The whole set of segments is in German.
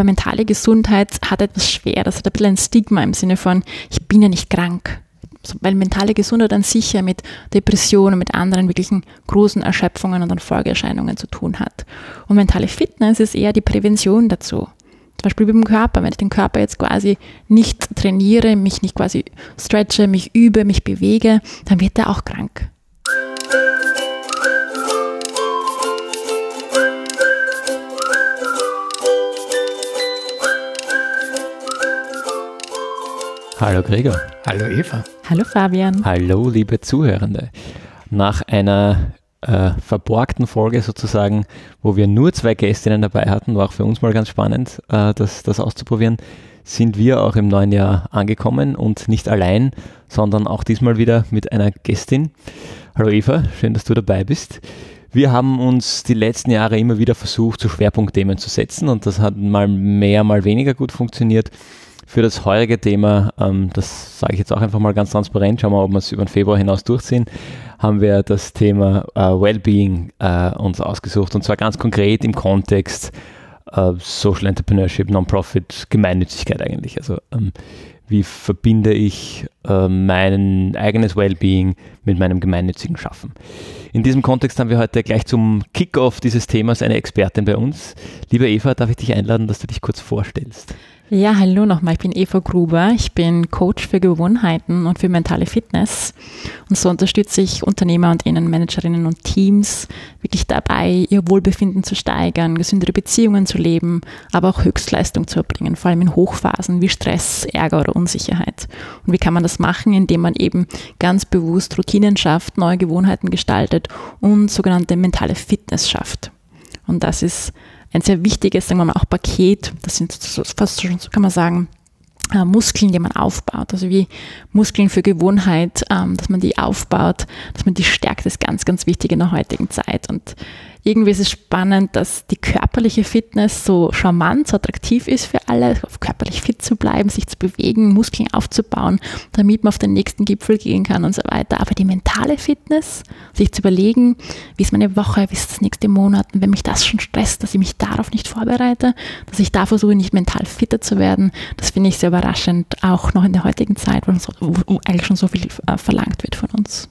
Aber mentale Gesundheit hat etwas schwer, das hat ein bisschen ein Stigma im Sinne von, ich bin ja nicht krank. Weil mentale Gesundheit an sich ja mit Depressionen, mit anderen wirklichen großen Erschöpfungen und dann Folgeerscheinungen zu tun hat. Und mentale Fitness ist eher die Prävention dazu. Zum Beispiel mit dem Körper. Wenn ich den Körper jetzt quasi nicht trainiere, mich nicht quasi stretche, mich übe, mich bewege, dann wird er auch krank. Hallo Gregor. Hallo Eva. Hallo Fabian. Hallo liebe Zuhörende. Nach einer äh, verborgten Folge sozusagen, wo wir nur zwei Gästinnen dabei hatten, war auch für uns mal ganz spannend, äh, das, das auszuprobieren, sind wir auch im neuen Jahr angekommen und nicht allein, sondern auch diesmal wieder mit einer Gästin. Hallo Eva, schön, dass du dabei bist. Wir haben uns die letzten Jahre immer wieder versucht, zu Schwerpunktthemen zu setzen und das hat mal mehr, mal weniger gut funktioniert für das heutige Thema, ähm, das sage ich jetzt auch einfach mal ganz transparent, schauen wir, ob wir es über den Februar hinaus durchziehen, haben wir das Thema äh, Wellbeing äh, uns ausgesucht und zwar ganz konkret im Kontext äh, Social Entrepreneurship, Non-Profit, Gemeinnützigkeit eigentlich. Also ähm, wie verbinde ich äh, mein eigenes Wellbeing mit meinem gemeinnützigen Schaffen. In diesem Kontext haben wir heute gleich zum Kickoff dieses Themas eine Expertin bei uns. Liebe Eva, darf ich dich einladen, dass du dich kurz vorstellst? Ja, hallo nochmal. Ich bin Eva Gruber. Ich bin Coach für Gewohnheiten und für mentale Fitness. Und so unterstütze ich Unternehmer und Innenmanagerinnen und Teams wirklich dabei, ihr Wohlbefinden zu steigern, gesündere Beziehungen zu leben, aber auch Höchstleistung zu erbringen, vor allem in Hochphasen wie Stress, Ärger oder Unsicherheit. Und wie kann man das machen? Indem man eben ganz bewusst Routinen schafft, neue Gewohnheiten gestaltet und sogenannte mentale Fitness schafft. Und das ist ein sehr wichtiges, sagen wir mal, auch Paket. Das sind fast schon, so kann man sagen, äh, Muskeln, die man aufbaut. Also wie Muskeln für Gewohnheit, ähm, dass man die aufbaut, dass man die stärkt, ist ganz, ganz wichtig in der heutigen Zeit. Und irgendwie ist es spannend, dass die körperliche Fitness so charmant, so attraktiv ist für alle, körperlich fit zu bleiben, sich zu bewegen, Muskeln aufzubauen, damit man auf den nächsten Gipfel gehen kann und so weiter. Aber die mentale Fitness, sich zu überlegen, wie ist meine Woche, wie ist das nächste Monat, und wenn mich das schon stresst, dass ich mich darauf nicht vorbereite, dass ich da versuche, nicht mental fitter zu werden, das finde ich sehr überraschend, auch noch in der heutigen Zeit, wo, wo eigentlich schon so viel äh, verlangt wird von uns.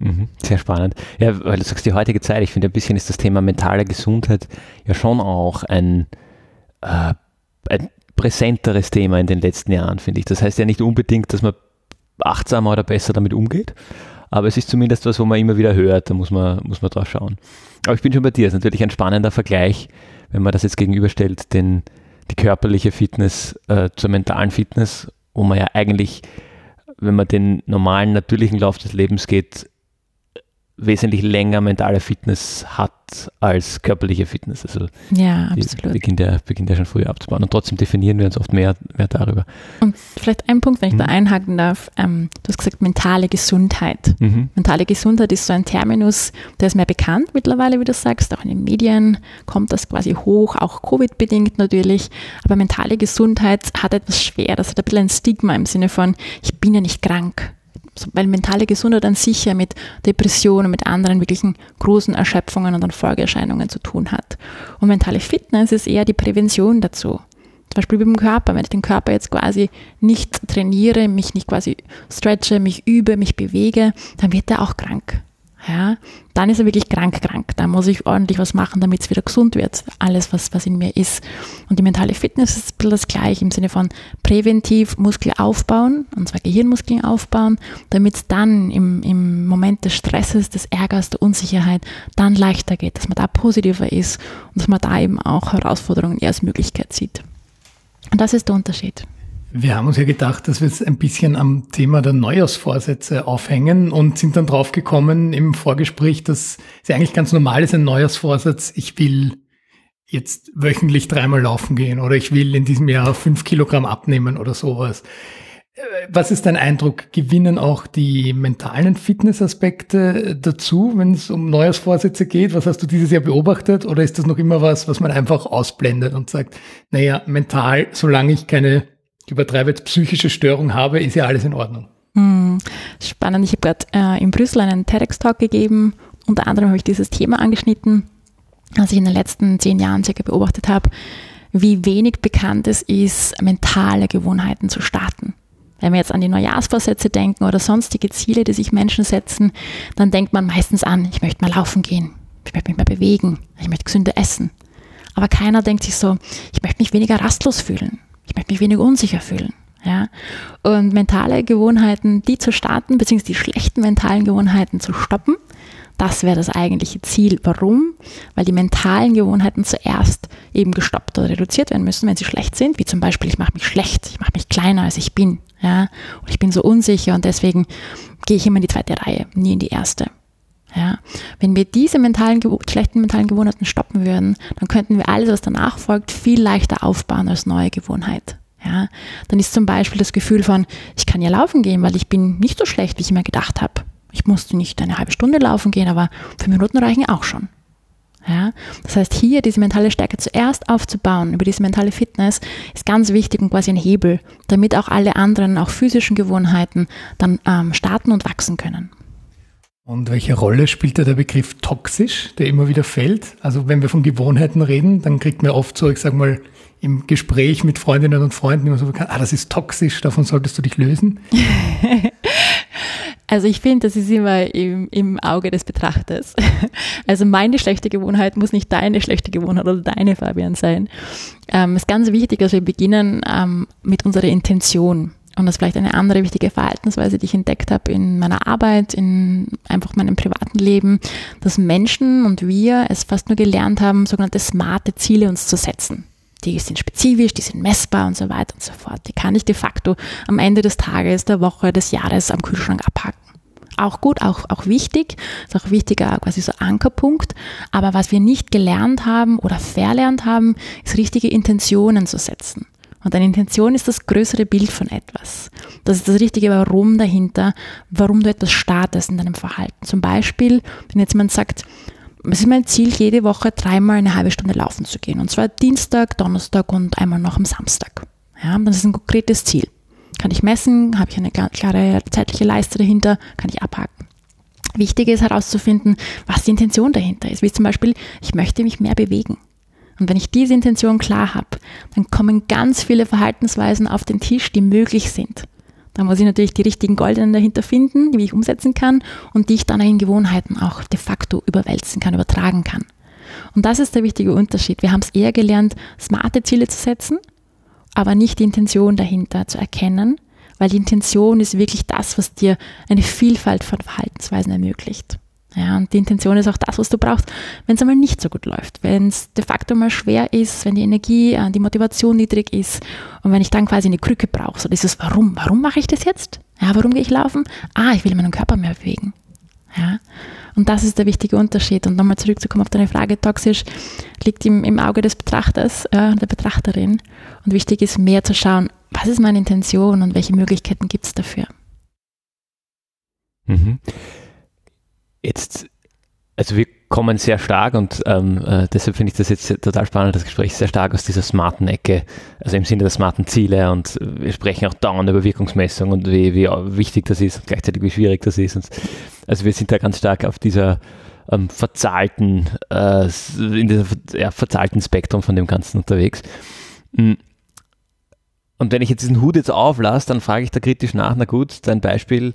Mhm, sehr spannend. Ja, weil du sagst, die heutige Zeit, ich finde ein bisschen ist das Thema mentale Gesundheit ja schon auch ein, äh, ein präsenteres Thema in den letzten Jahren, finde ich. Das heißt ja nicht unbedingt, dass man achtsamer oder besser damit umgeht, aber es ist zumindest was, wo man immer wieder hört, da muss man, muss man drauf schauen. Aber ich bin schon bei dir, es ist natürlich ein spannender Vergleich, wenn man das jetzt gegenüberstellt, den, die körperliche Fitness äh, zur mentalen Fitness, wo man ja eigentlich, wenn man den normalen, natürlichen Lauf des Lebens geht, wesentlich länger mentale Fitness hat als körperliche Fitness. Also ja, absolut. Beginnt ja, beginnt ja schon früher abzubauen. Und trotzdem definieren wir uns oft mehr, mehr darüber. Und vielleicht ein Punkt, wenn ich mhm. da einhaken darf. Ähm, du hast gesagt, mentale Gesundheit. Mhm. Mentale Gesundheit ist so ein Terminus, der ist mehr bekannt mittlerweile, wie du sagst. Auch in den Medien kommt das quasi hoch, auch Covid-bedingt natürlich. Aber mentale Gesundheit hat etwas schwer. Das hat ein bisschen ein Stigma im Sinne von, ich bin ja nicht krank weil mentale Gesundheit an sich ja mit Depressionen, mit anderen wirklichen großen Erschöpfungen und dann Folgeerscheinungen zu tun hat. Und mentale Fitness ist eher die Prävention dazu. Zum Beispiel mit dem Körper. Wenn ich den Körper jetzt quasi nicht trainiere, mich nicht quasi stretche, mich übe, mich bewege, dann wird er auch krank ja, dann ist er wirklich krank, krank. Da muss ich ordentlich was machen, damit es wieder gesund wird. Alles, was, was in mir ist. Und die mentale Fitness ist ein bisschen das Gleiche im Sinne von präventiv Muskel aufbauen, und zwar Gehirnmuskeln aufbauen, damit es dann im, im Moment des Stresses, des Ärgers, der Unsicherheit dann leichter geht, dass man da positiver ist und dass man da eben auch Herausforderungen eher als Möglichkeit sieht. Und das ist der Unterschied. Wir haben uns ja gedacht, dass wir es ein bisschen am Thema der Neujahrsvorsätze aufhängen und sind dann draufgekommen im Vorgespräch, dass es ja eigentlich ganz normal ist, ein Neujahrsvorsatz. Ich will jetzt wöchentlich dreimal laufen gehen oder ich will in diesem Jahr fünf Kilogramm abnehmen oder sowas. Äh, was ist dein Eindruck? Gewinnen auch die mentalen Fitnessaspekte dazu, wenn es um Neujahrsvorsätze geht? Was hast du dieses Jahr beobachtet? Oder ist das noch immer was, was man einfach ausblendet und sagt, naja, mental, solange ich keine ich übertreibe jetzt psychische Störung habe, ist ja alles in Ordnung. Hm, spannend. Ich habe gerade äh, in Brüssel einen TEDx-Talk gegeben. Unter anderem habe ich dieses Thema angeschnitten, was ich in den letzten zehn Jahren circa beobachtet habe. wie wenig bekannt es ist, mentale Gewohnheiten zu starten. Wenn wir jetzt an die Neujahrsvorsätze denken oder sonstige Ziele, die sich Menschen setzen, dann denkt man meistens an, ich möchte mal laufen gehen, ich möchte mich mal bewegen, ich möchte gesünder essen. Aber keiner denkt sich so, ich möchte mich weniger rastlos fühlen, ich möchte mich weniger unsicher fühlen. Ja? Und mentale Gewohnheiten, die zu starten, beziehungsweise die schlechten mentalen Gewohnheiten zu stoppen, das wäre das eigentliche Ziel. Warum? Weil die mentalen Gewohnheiten zuerst eben gestoppt oder reduziert werden müssen, wenn sie schlecht sind, wie zum Beispiel, ich mache mich schlecht, ich mache mich kleiner, als ich bin, ja, und ich bin so unsicher und deswegen gehe ich immer in die zweite Reihe, nie in die erste. Ja, wenn wir diese mentalen, schlechten mentalen Gewohnheiten stoppen würden, dann könnten wir alles, was danach folgt, viel leichter aufbauen als neue Gewohnheit. Ja, dann ist zum Beispiel das Gefühl von, ich kann ja laufen gehen, weil ich bin nicht so schlecht, wie ich mir gedacht habe. Ich musste nicht eine halbe Stunde laufen gehen, aber fünf Minuten reichen auch schon. Ja? Das heißt, hier diese mentale Stärke zuerst aufzubauen, über diese mentale Fitness, ist ganz wichtig und quasi ein Hebel, damit auch alle anderen, auch physischen Gewohnheiten dann ähm, starten und wachsen können. Und welche Rolle spielt da der Begriff toxisch, der immer wieder fällt? Also wenn wir von Gewohnheiten reden, dann kriegt man oft so, ich sag mal, im Gespräch mit Freundinnen und Freunden immer so bekannt, ah, das ist toxisch, davon solltest du dich lösen. Also ich finde, das ist immer im, im Auge des Betrachters. Also meine schlechte Gewohnheit muss nicht deine schlechte Gewohnheit oder deine Fabian sein. Ähm, es ist ganz wichtig, dass wir beginnen ähm, mit unserer Intention. Und das ist vielleicht eine andere wichtige Verhaltensweise, die ich entdeckt habe in meiner Arbeit, in einfach meinem privaten Leben, dass Menschen und wir es fast nur gelernt haben, sogenannte smarte Ziele uns zu setzen die sind spezifisch, die sind messbar und so weiter und so fort. Die kann ich de facto am Ende des Tages, der Woche, des Jahres am Kühlschrank abhaken. Auch gut, auch, auch wichtig, ist auch wichtiger quasi so Ankerpunkt. Aber was wir nicht gelernt haben oder verlernt haben, ist richtige Intentionen zu setzen. Und eine Intention ist das größere Bild von etwas. Das ist das richtige Warum dahinter, warum du etwas startest in deinem Verhalten. Zum Beispiel, wenn jetzt jemand sagt, es ist mein Ziel, jede Woche dreimal eine halbe Stunde laufen zu gehen. Und zwar Dienstag, Donnerstag und einmal noch am Samstag. Ja, dann ist ein konkretes Ziel. Kann ich messen, habe ich eine klare zeitliche Leiste dahinter, kann ich abhaken. Wichtig ist herauszufinden, was die Intention dahinter ist. Wie zum Beispiel, ich möchte mich mehr bewegen. Und wenn ich diese Intention klar habe, dann kommen ganz viele Verhaltensweisen auf den Tisch, die möglich sind. Da muss ich natürlich die richtigen Goldenen dahinter finden, die ich umsetzen kann und die ich dann in Gewohnheiten auch de facto überwälzen kann, übertragen kann. Und das ist der wichtige Unterschied. Wir haben es eher gelernt, smarte Ziele zu setzen, aber nicht die Intention dahinter zu erkennen, weil die Intention ist wirklich das, was dir eine Vielfalt von Verhaltensweisen ermöglicht. Ja, und die Intention ist auch das, was du brauchst, wenn es einmal nicht so gut läuft, wenn es de facto mal schwer ist, wenn die Energie, äh, die Motivation niedrig ist und wenn ich dann quasi eine Krücke brauche. So dieses Warum? Warum mache ich das jetzt? Ja, warum gehe ich laufen? Ah, ich will meinen Körper mehr bewegen. Ja, und das ist der wichtige Unterschied. Und nochmal zurückzukommen auf deine Frage, toxisch liegt im, im Auge des Betrachters, äh, der Betrachterin. Und wichtig ist mehr zu schauen, was ist meine Intention und welche Möglichkeiten gibt es dafür. Mhm. Jetzt, also wir kommen sehr stark und ähm, äh, deshalb finde ich das jetzt total spannend, das Gespräch sehr stark aus dieser smarten Ecke, also im Sinne der smarten Ziele und wir sprechen auch dauernd über Wirkungsmessung und wie, wie wichtig das ist und gleichzeitig wie schwierig das ist. Und, also wir sind da ganz stark auf dieser ähm, verzahlten, äh, in diesem ja, verzahlten Spektrum von dem Ganzen unterwegs. Hm. Und wenn ich jetzt diesen Hut jetzt auflasse, dann frage ich da kritisch nach, na gut, dein Beispiel,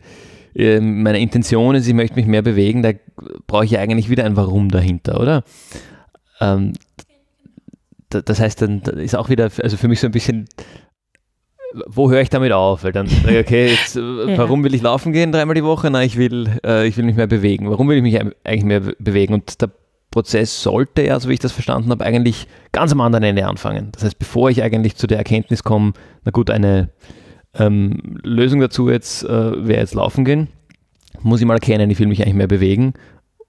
meine Intention ist, ich möchte mich mehr bewegen, da brauche ich eigentlich wieder ein Warum dahinter, oder? Ähm, das heißt, dann ist auch wieder, also für mich so ein bisschen, wo höre ich damit auf? Weil dann sage ich, okay, jetzt, ja. warum will ich laufen gehen dreimal die Woche? Na, ich will, äh, ich will mich mehr bewegen. Warum will ich mich eigentlich mehr bewegen? Und der Prozess sollte ja, so wie ich das verstanden habe, eigentlich ganz am anderen Ende anfangen. Das heißt, bevor ich eigentlich zu der Erkenntnis komme, na gut, eine ähm, Lösung dazu jetzt äh, wäre jetzt laufen gehen. Muss ich mal erkennen, ich will mich eigentlich mehr bewegen.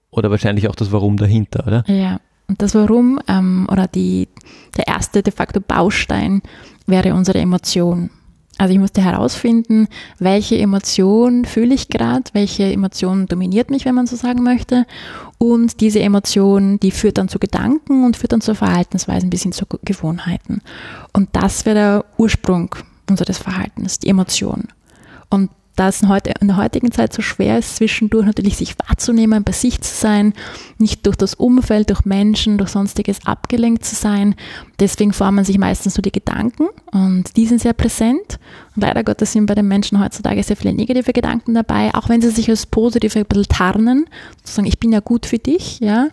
Oder wahrscheinlich auch das Warum dahinter, oder? Ja, und das Warum ähm, oder die, der erste de facto Baustein wäre unsere Emotion. Also ich musste herausfinden, welche Emotion fühle ich gerade, welche Emotion dominiert mich, wenn man so sagen möchte. Und diese Emotion, die führt dann zu Gedanken und führt dann zu Verhaltensweisen bis hin zu Gewohnheiten. Und das wäre der Ursprung unseres Verhaltens, die Emotion. Und da es in der heutigen Zeit so schwer ist, zwischendurch natürlich sich wahrzunehmen, bei sich zu sein, nicht durch das Umfeld, durch Menschen, durch sonstiges abgelenkt zu sein. Deswegen formen sich meistens nur die Gedanken und die sind sehr präsent. Und leider Gottes sind bei den Menschen heutzutage sehr viele negative Gedanken dabei, auch wenn sie sich als positive ein bisschen tarnen, sozusagen, ich bin ja gut für dich, ja.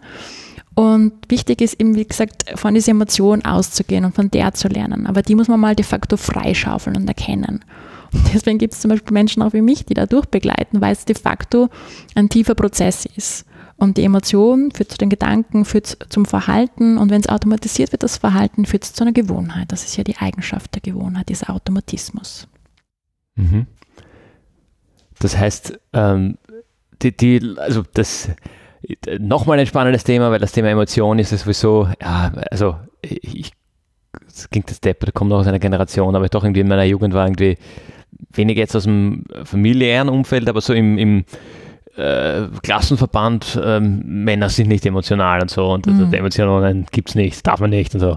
Und wichtig ist eben, wie gesagt, von dieser Emotion auszugehen und von der zu lernen. Aber die muss man mal de facto freischaufeln und erkennen. Und deswegen gibt es zum Beispiel Menschen auch wie mich, die da durchbegleiten, weil es de facto ein tiefer Prozess ist. Und die Emotion führt zu den Gedanken, führt zum Verhalten. Und wenn es automatisiert wird, das Verhalten, führt zu einer Gewohnheit. Das ist ja die Eigenschaft der Gewohnheit, dieser Automatismus. Mhm. Das heißt, ähm, die, die, also das nochmal ein spannendes Thema, weil das Thema Emotion ist sowieso, ja, also ich, das klingt das Depp, kommt noch aus einer Generation, aber doch irgendwie in meiner Jugend war irgendwie weniger jetzt aus dem familiären Umfeld, aber so im, im äh, Klassenverband, ähm, Männer sind nicht emotional und so und also mhm. Emotionen gibt es nicht, darf man nicht und so.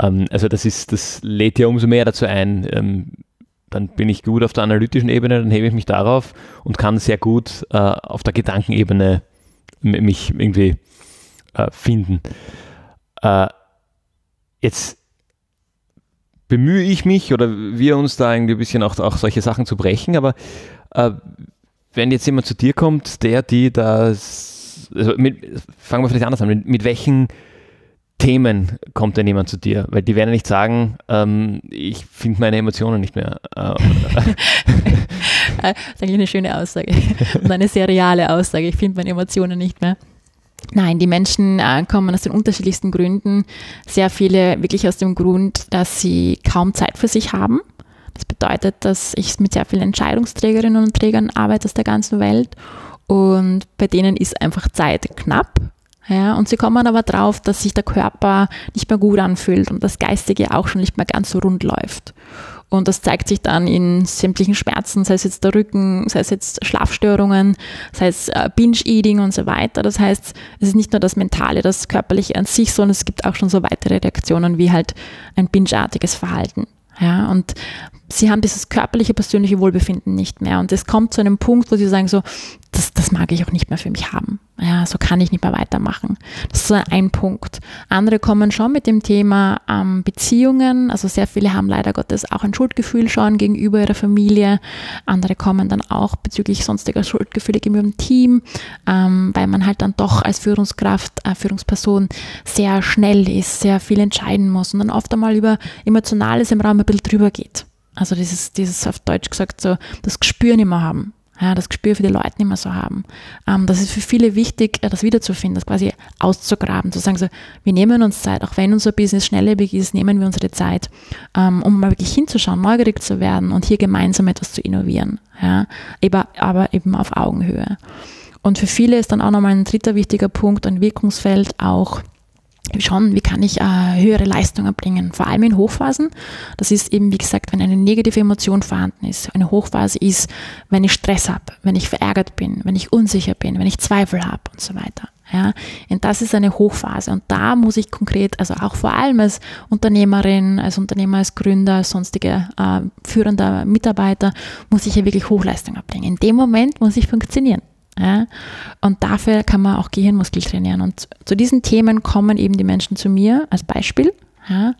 Ähm, also das ist, das lädt ja umso mehr dazu ein. Ähm, dann bin ich gut auf der analytischen Ebene, dann hebe ich mich darauf und kann sehr gut äh, auf der Gedankenebene mich irgendwie äh, finden. Äh, jetzt bemühe ich mich oder wir uns da irgendwie ein bisschen auch, auch solche Sachen zu brechen, aber äh, wenn jetzt jemand zu dir kommt, der, die das, also mit, fangen wir vielleicht anders an, mit, mit welchen Themen kommt denn jemand zu dir? Weil die werden nicht sagen, ähm, ich finde meine Emotionen nicht mehr. Äh, das ist eigentlich eine schöne Aussage und eine sehr reale Aussage. Ich finde meine Emotionen nicht mehr. Nein, die Menschen äh, kommen aus den unterschiedlichsten Gründen. Sehr viele wirklich aus dem Grund, dass sie kaum Zeit für sich haben. Das bedeutet, dass ich mit sehr vielen Entscheidungsträgerinnen und Trägern arbeite aus der ganzen Welt und bei denen ist einfach Zeit knapp. Ja, und sie kommen aber drauf, dass sich der Körper nicht mehr gut anfühlt und das Geistige auch schon nicht mehr ganz so rund läuft. Und das zeigt sich dann in sämtlichen Schmerzen, sei es jetzt der Rücken, sei es jetzt Schlafstörungen, sei es äh, Binge-Eating und so weiter. Das heißt, es ist nicht nur das Mentale, das Körperliche an sich, sondern es gibt auch schon so weitere Reaktionen wie halt ein bingeartiges Verhalten. Ja, und sie haben dieses körperliche, persönliche Wohlbefinden nicht mehr. Und es kommt zu einem Punkt, wo sie sagen so, das, das mag ich auch nicht mehr für mich haben. Ja, so kann ich nicht mehr weitermachen. Das ist so ein Punkt. Andere kommen schon mit dem Thema ähm, Beziehungen. Also sehr viele haben leider Gottes auch ein Schuldgefühl schon gegenüber ihrer Familie. Andere kommen dann auch bezüglich sonstiger Schuldgefühle gegenüber dem Team, ähm, weil man halt dann doch als Führungskraft, äh, Führungsperson sehr schnell ist, sehr viel entscheiden muss und dann oft einmal über Emotionales im Raum bisschen drüber geht. Also dieses, dieses auf Deutsch gesagt so, das Gespür nicht mehr haben. Ja, das Gespür für die Leute nicht mehr so haben. Ähm, das ist für viele wichtig, äh, das wiederzufinden, das quasi auszugraben, zu sagen so, wir nehmen uns Zeit, auch wenn unser Business schnelllebig ist, nehmen wir unsere Zeit, ähm, um mal wirklich hinzuschauen, neugierig zu werden und hier gemeinsam etwas zu innovieren. Ja, aber eben auf Augenhöhe. Und für viele ist dann auch nochmal ein dritter wichtiger Punkt, ein Wirkungsfeld auch schauen, wie kann ich äh, höhere Leistungen bringen, vor allem in Hochphasen. Das ist eben, wie gesagt, wenn eine negative Emotion vorhanden ist. Eine Hochphase ist, wenn ich Stress habe, wenn ich verärgert bin, wenn ich unsicher bin, wenn ich Zweifel habe und so weiter. Ja, und das ist eine Hochphase. Und da muss ich konkret, also auch vor allem als Unternehmerin, als Unternehmer, als Gründer, als sonstige äh, führender Mitarbeiter, muss ich ja wirklich Hochleistung erbringen. In dem Moment muss ich funktionieren. Ja? Und dafür kann man auch Gehirnmuskel trainieren. Und zu diesen Themen kommen eben die Menschen zu mir als Beispiel. Ja?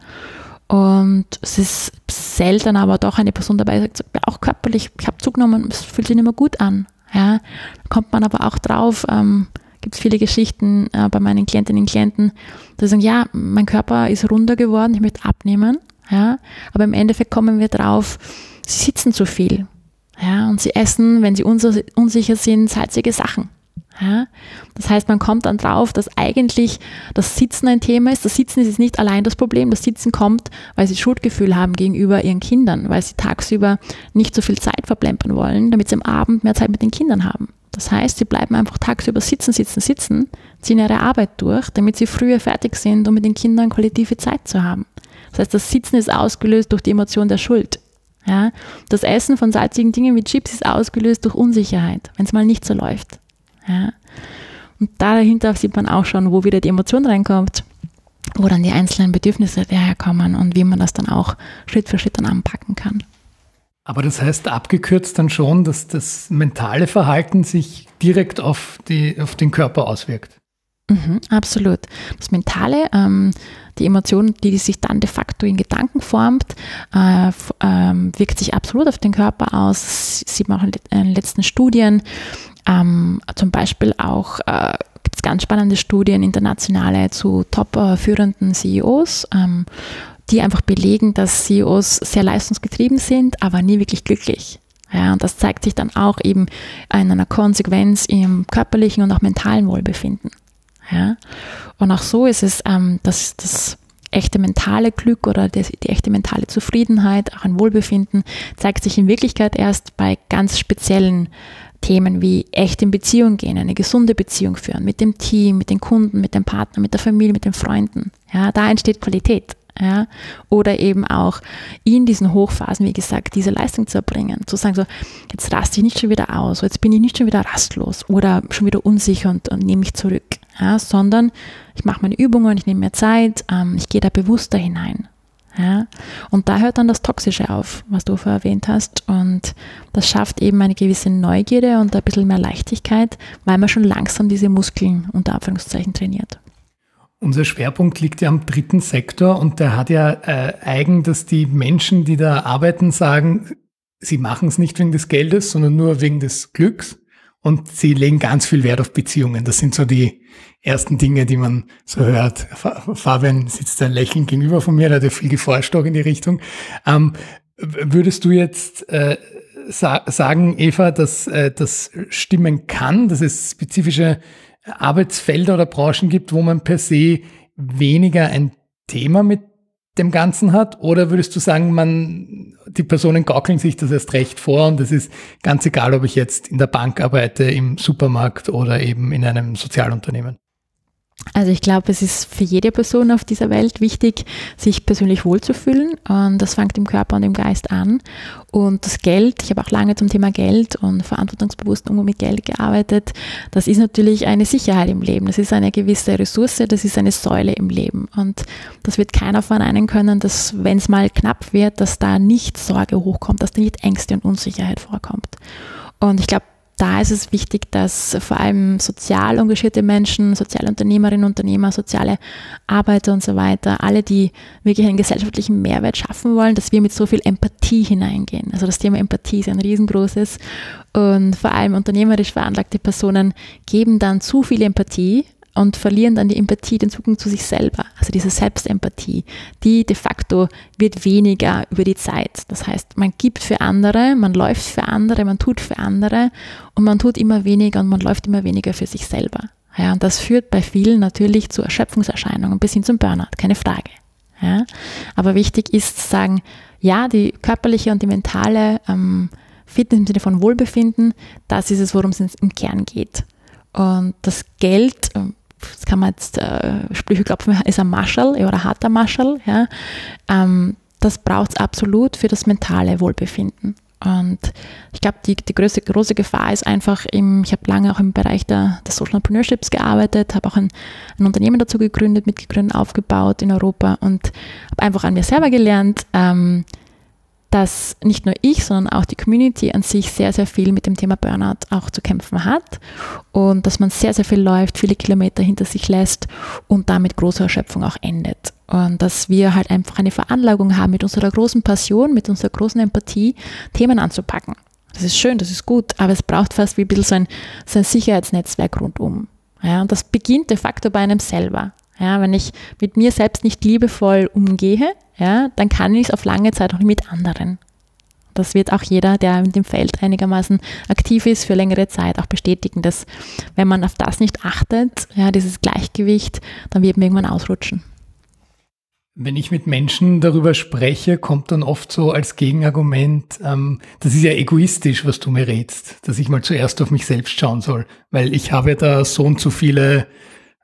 Und es ist selten aber doch eine Person dabei, sagt, auch körperlich, ich habe zugenommen, es fühlt sich nicht mehr gut an. Ja? Kommt man aber auch drauf, ähm, gibt es viele Geschichten äh, bei meinen Klientinnen und Klienten, die sagen, ja, mein Körper ist runder geworden, ich möchte abnehmen. Ja? Aber im Endeffekt kommen wir drauf, sie sitzen zu viel. Ja, und sie essen, wenn sie unsicher sind, salzige Sachen. Ja, das heißt, man kommt dann drauf, dass eigentlich das Sitzen ein Thema ist. Das Sitzen ist nicht allein das Problem. Das Sitzen kommt, weil sie Schuldgefühl haben gegenüber ihren Kindern, weil sie tagsüber nicht so viel Zeit verplempern wollen, damit sie am Abend mehr Zeit mit den Kindern haben. Das heißt, sie bleiben einfach tagsüber sitzen, sitzen, sitzen, ziehen ihre Arbeit durch, damit sie früher fertig sind, um mit den Kindern qualitative Zeit zu haben. Das heißt, das Sitzen ist ausgelöst durch die Emotion der Schuld. Ja? Das Essen von salzigen Dingen wie Chips ist ausgelöst durch Unsicherheit, wenn es mal nicht so läuft. Ja? Und dahinter sieht man auch schon, wo wieder die Emotion reinkommt, wo dann die einzelnen Bedürfnisse daherkommen und wie man das dann auch Schritt für Schritt dann anpacken kann. Aber das heißt abgekürzt dann schon, dass das mentale Verhalten sich direkt auf, die, auf den Körper auswirkt. Mhm, absolut. Das Mentale, ähm, die Emotion, die sich dann de facto in Gedanken formt, äh, ähm, wirkt sich absolut auf den Körper aus. Das sieht man auch in den letzten Studien. Ähm, zum Beispiel auch äh, gibt es ganz spannende Studien, internationale zu top äh, CEOs. Ähm, die einfach belegen, dass CEOs sehr leistungsgetrieben sind, aber nie wirklich glücklich. Ja, und das zeigt sich dann auch eben in einer Konsequenz im körperlichen und auch mentalen Wohlbefinden. Ja, und auch so ist es, ähm, dass das echte mentale Glück oder die, die echte mentale Zufriedenheit, auch ein Wohlbefinden, zeigt sich in Wirklichkeit erst bei ganz speziellen Themen wie echt in Beziehung gehen, eine gesunde Beziehung führen mit dem Team, mit den Kunden, mit dem Partner, mit der Familie, mit den Freunden. Ja, da entsteht Qualität ja, oder eben auch in diesen Hochphasen, wie gesagt, diese Leistung zu erbringen, zu sagen so, jetzt raste ich nicht schon wieder aus, jetzt bin ich nicht schon wieder rastlos oder schon wieder unsicher und, und nehme mich zurück, ja, sondern ich mache meine Übungen, ich nehme mir Zeit, ähm, ich gehe da bewusster hinein. Ja, und da hört dann das Toxische auf, was du vorher erwähnt hast. Und das schafft eben eine gewisse Neugierde und ein bisschen mehr Leichtigkeit, weil man schon langsam diese Muskeln unter Anführungszeichen trainiert. Unser Schwerpunkt liegt ja am dritten Sektor und der hat ja äh, eigen, dass die Menschen, die da arbeiten, sagen, sie machen es nicht wegen des Geldes, sondern nur wegen des Glücks und sie legen ganz viel Wert auf Beziehungen. Das sind so die ersten Dinge, die man so hört. Fabian sitzt da lächelnd gegenüber von mir, der hat ja viel geforscht auch in die Richtung. Ähm, würdest du jetzt äh, sa sagen, Eva, dass äh, das stimmen kann, dass es spezifische Arbeitsfelder oder Branchen gibt, wo man per se weniger ein Thema mit dem Ganzen hat? Oder würdest du sagen, man, die Personen gaukeln sich das erst recht vor und es ist ganz egal, ob ich jetzt in der Bank arbeite, im Supermarkt oder eben in einem Sozialunternehmen? Also ich glaube, es ist für jede Person auf dieser Welt wichtig, sich persönlich wohlzufühlen. Und das fängt im Körper und im Geist an. Und das Geld, ich habe auch lange zum Thema Geld und verantwortungsbewussten Umgang mit Geld gearbeitet, das ist natürlich eine Sicherheit im Leben. Das ist eine gewisse Ressource, das ist eine Säule im Leben. Und das wird keiner verneinen können, dass wenn es mal knapp wird, dass da nicht Sorge hochkommt, dass da nicht Ängste und Unsicherheit vorkommt. Und ich glaube, da ist es wichtig, dass vor allem sozial engagierte Menschen, Sozialunternehmerinnen, Unternehmer, soziale Arbeiter und so weiter, alle, die wirklich einen gesellschaftlichen Mehrwert schaffen wollen, dass wir mit so viel Empathie hineingehen. Also das Thema Empathie ist ein riesengroßes und vor allem unternehmerisch veranlagte Personen geben dann zu viel Empathie und verlieren dann die Empathie, den Zugang zu sich selber. Also diese Selbstempathie, die de facto wird weniger über die Zeit. Das heißt, man gibt für andere, man läuft für andere, man tut für andere und man tut immer weniger und man läuft immer weniger für sich selber. Ja, und das führt bei vielen natürlich zu Erschöpfungserscheinungen bis hin zum Burnout, keine Frage. Ja, aber wichtig ist zu sagen, ja, die körperliche und die mentale ähm, Fitness im Sinne von Wohlbefinden, das ist es, worum es im Kern geht. Und das Geld, ähm, das kann man jetzt äh, Sprüche klopfen, ist ein Marschall oder ein harter Marschall. Ja. Ähm, das braucht es absolut für das mentale Wohlbefinden. Und ich glaube, die, die größte, große Gefahr ist einfach, im, ich habe lange auch im Bereich der, des Social Entrepreneurships gearbeitet, habe auch ein, ein, Unternehmen dazu gegründet, mitgegründet, aufgebaut in Europa und habe einfach an mir selber gelernt, ähm, dass nicht nur ich, sondern auch die Community an sich sehr, sehr viel mit dem Thema Burnout auch zu kämpfen hat und dass man sehr, sehr viel läuft, viele Kilometer hinter sich lässt und damit große Erschöpfung auch endet. Und dass wir halt einfach eine Veranlagung haben, mit unserer großen Passion, mit unserer großen Empathie Themen anzupacken. Das ist schön, das ist gut, aber es braucht fast wie ein bisschen so ein, so ein Sicherheitsnetzwerk rundum. Ja, und das beginnt de facto bei einem selber. Ja, wenn ich mit mir selbst nicht liebevoll umgehe, ja, dann kann ich es auf lange Zeit auch mit anderen. Das wird auch jeder, der in dem Feld einigermaßen aktiv ist, für längere Zeit auch bestätigen, dass wenn man auf das nicht achtet, ja, dieses Gleichgewicht, dann wird man irgendwann ausrutschen. Wenn ich mit Menschen darüber spreche, kommt dann oft so als Gegenargument, ähm, das ist ja egoistisch, was du mir rätst, dass ich mal zuerst auf mich selbst schauen soll, weil ich habe da so und so viele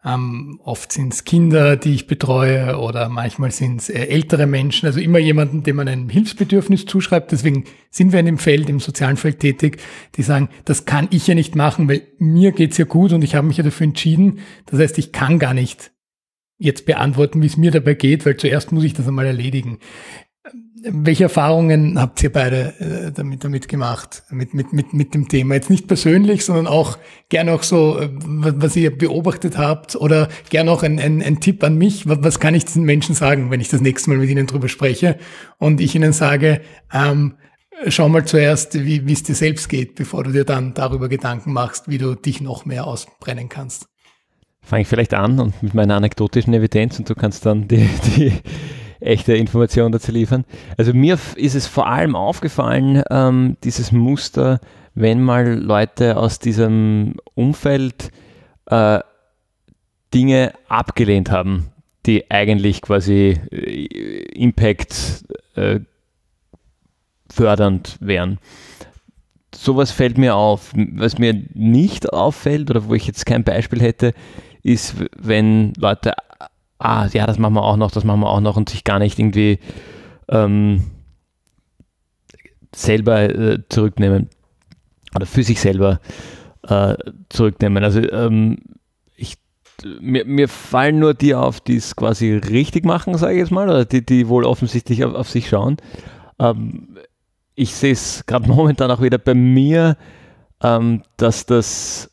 ähm, oft sind es Kinder, die ich betreue oder manchmal sind es äh, ältere Menschen, also immer jemanden, dem man ein Hilfsbedürfnis zuschreibt. Deswegen sind wir in dem Feld, im sozialen Feld tätig, die sagen, das kann ich ja nicht machen, weil mir geht's ja gut und ich habe mich ja dafür entschieden. Das heißt, ich kann gar nicht jetzt beantworten, wie es mir dabei geht, weil zuerst muss ich das einmal erledigen. Welche Erfahrungen habt ihr beide äh, damit, damit gemacht, mit, mit, mit, mit dem Thema? Jetzt nicht persönlich, sondern auch gerne auch so, äh, was ihr beobachtet habt oder gerne auch ein, ein, ein Tipp an mich. Was, was kann ich diesen Menschen sagen, wenn ich das nächste Mal mit ihnen drüber spreche und ich ihnen sage, ähm, schau mal zuerst, wie es dir selbst geht, bevor du dir dann darüber Gedanken machst, wie du dich noch mehr ausbrennen kannst. Fange ich vielleicht an und mit meiner anekdotischen Evidenz und du kannst dann die, die echte Informationen dazu liefern. Also mir ist es vor allem aufgefallen, ähm, dieses Muster, wenn mal Leute aus diesem Umfeld äh, Dinge abgelehnt haben, die eigentlich quasi äh, Impact äh, fördernd wären. Sowas fällt mir auf. Was mir nicht auffällt oder wo ich jetzt kein Beispiel hätte, ist, wenn Leute ah, ja, das machen wir auch noch, das machen wir auch noch und sich gar nicht irgendwie ähm, selber äh, zurücknehmen oder für sich selber äh, zurücknehmen. Also ähm, ich, mir, mir, fallen nur die auf, die es quasi richtig machen, sage ich jetzt mal, oder die, die wohl offensichtlich auf, auf sich schauen. Ähm, ich sehe es gerade momentan auch wieder bei mir, ähm, dass das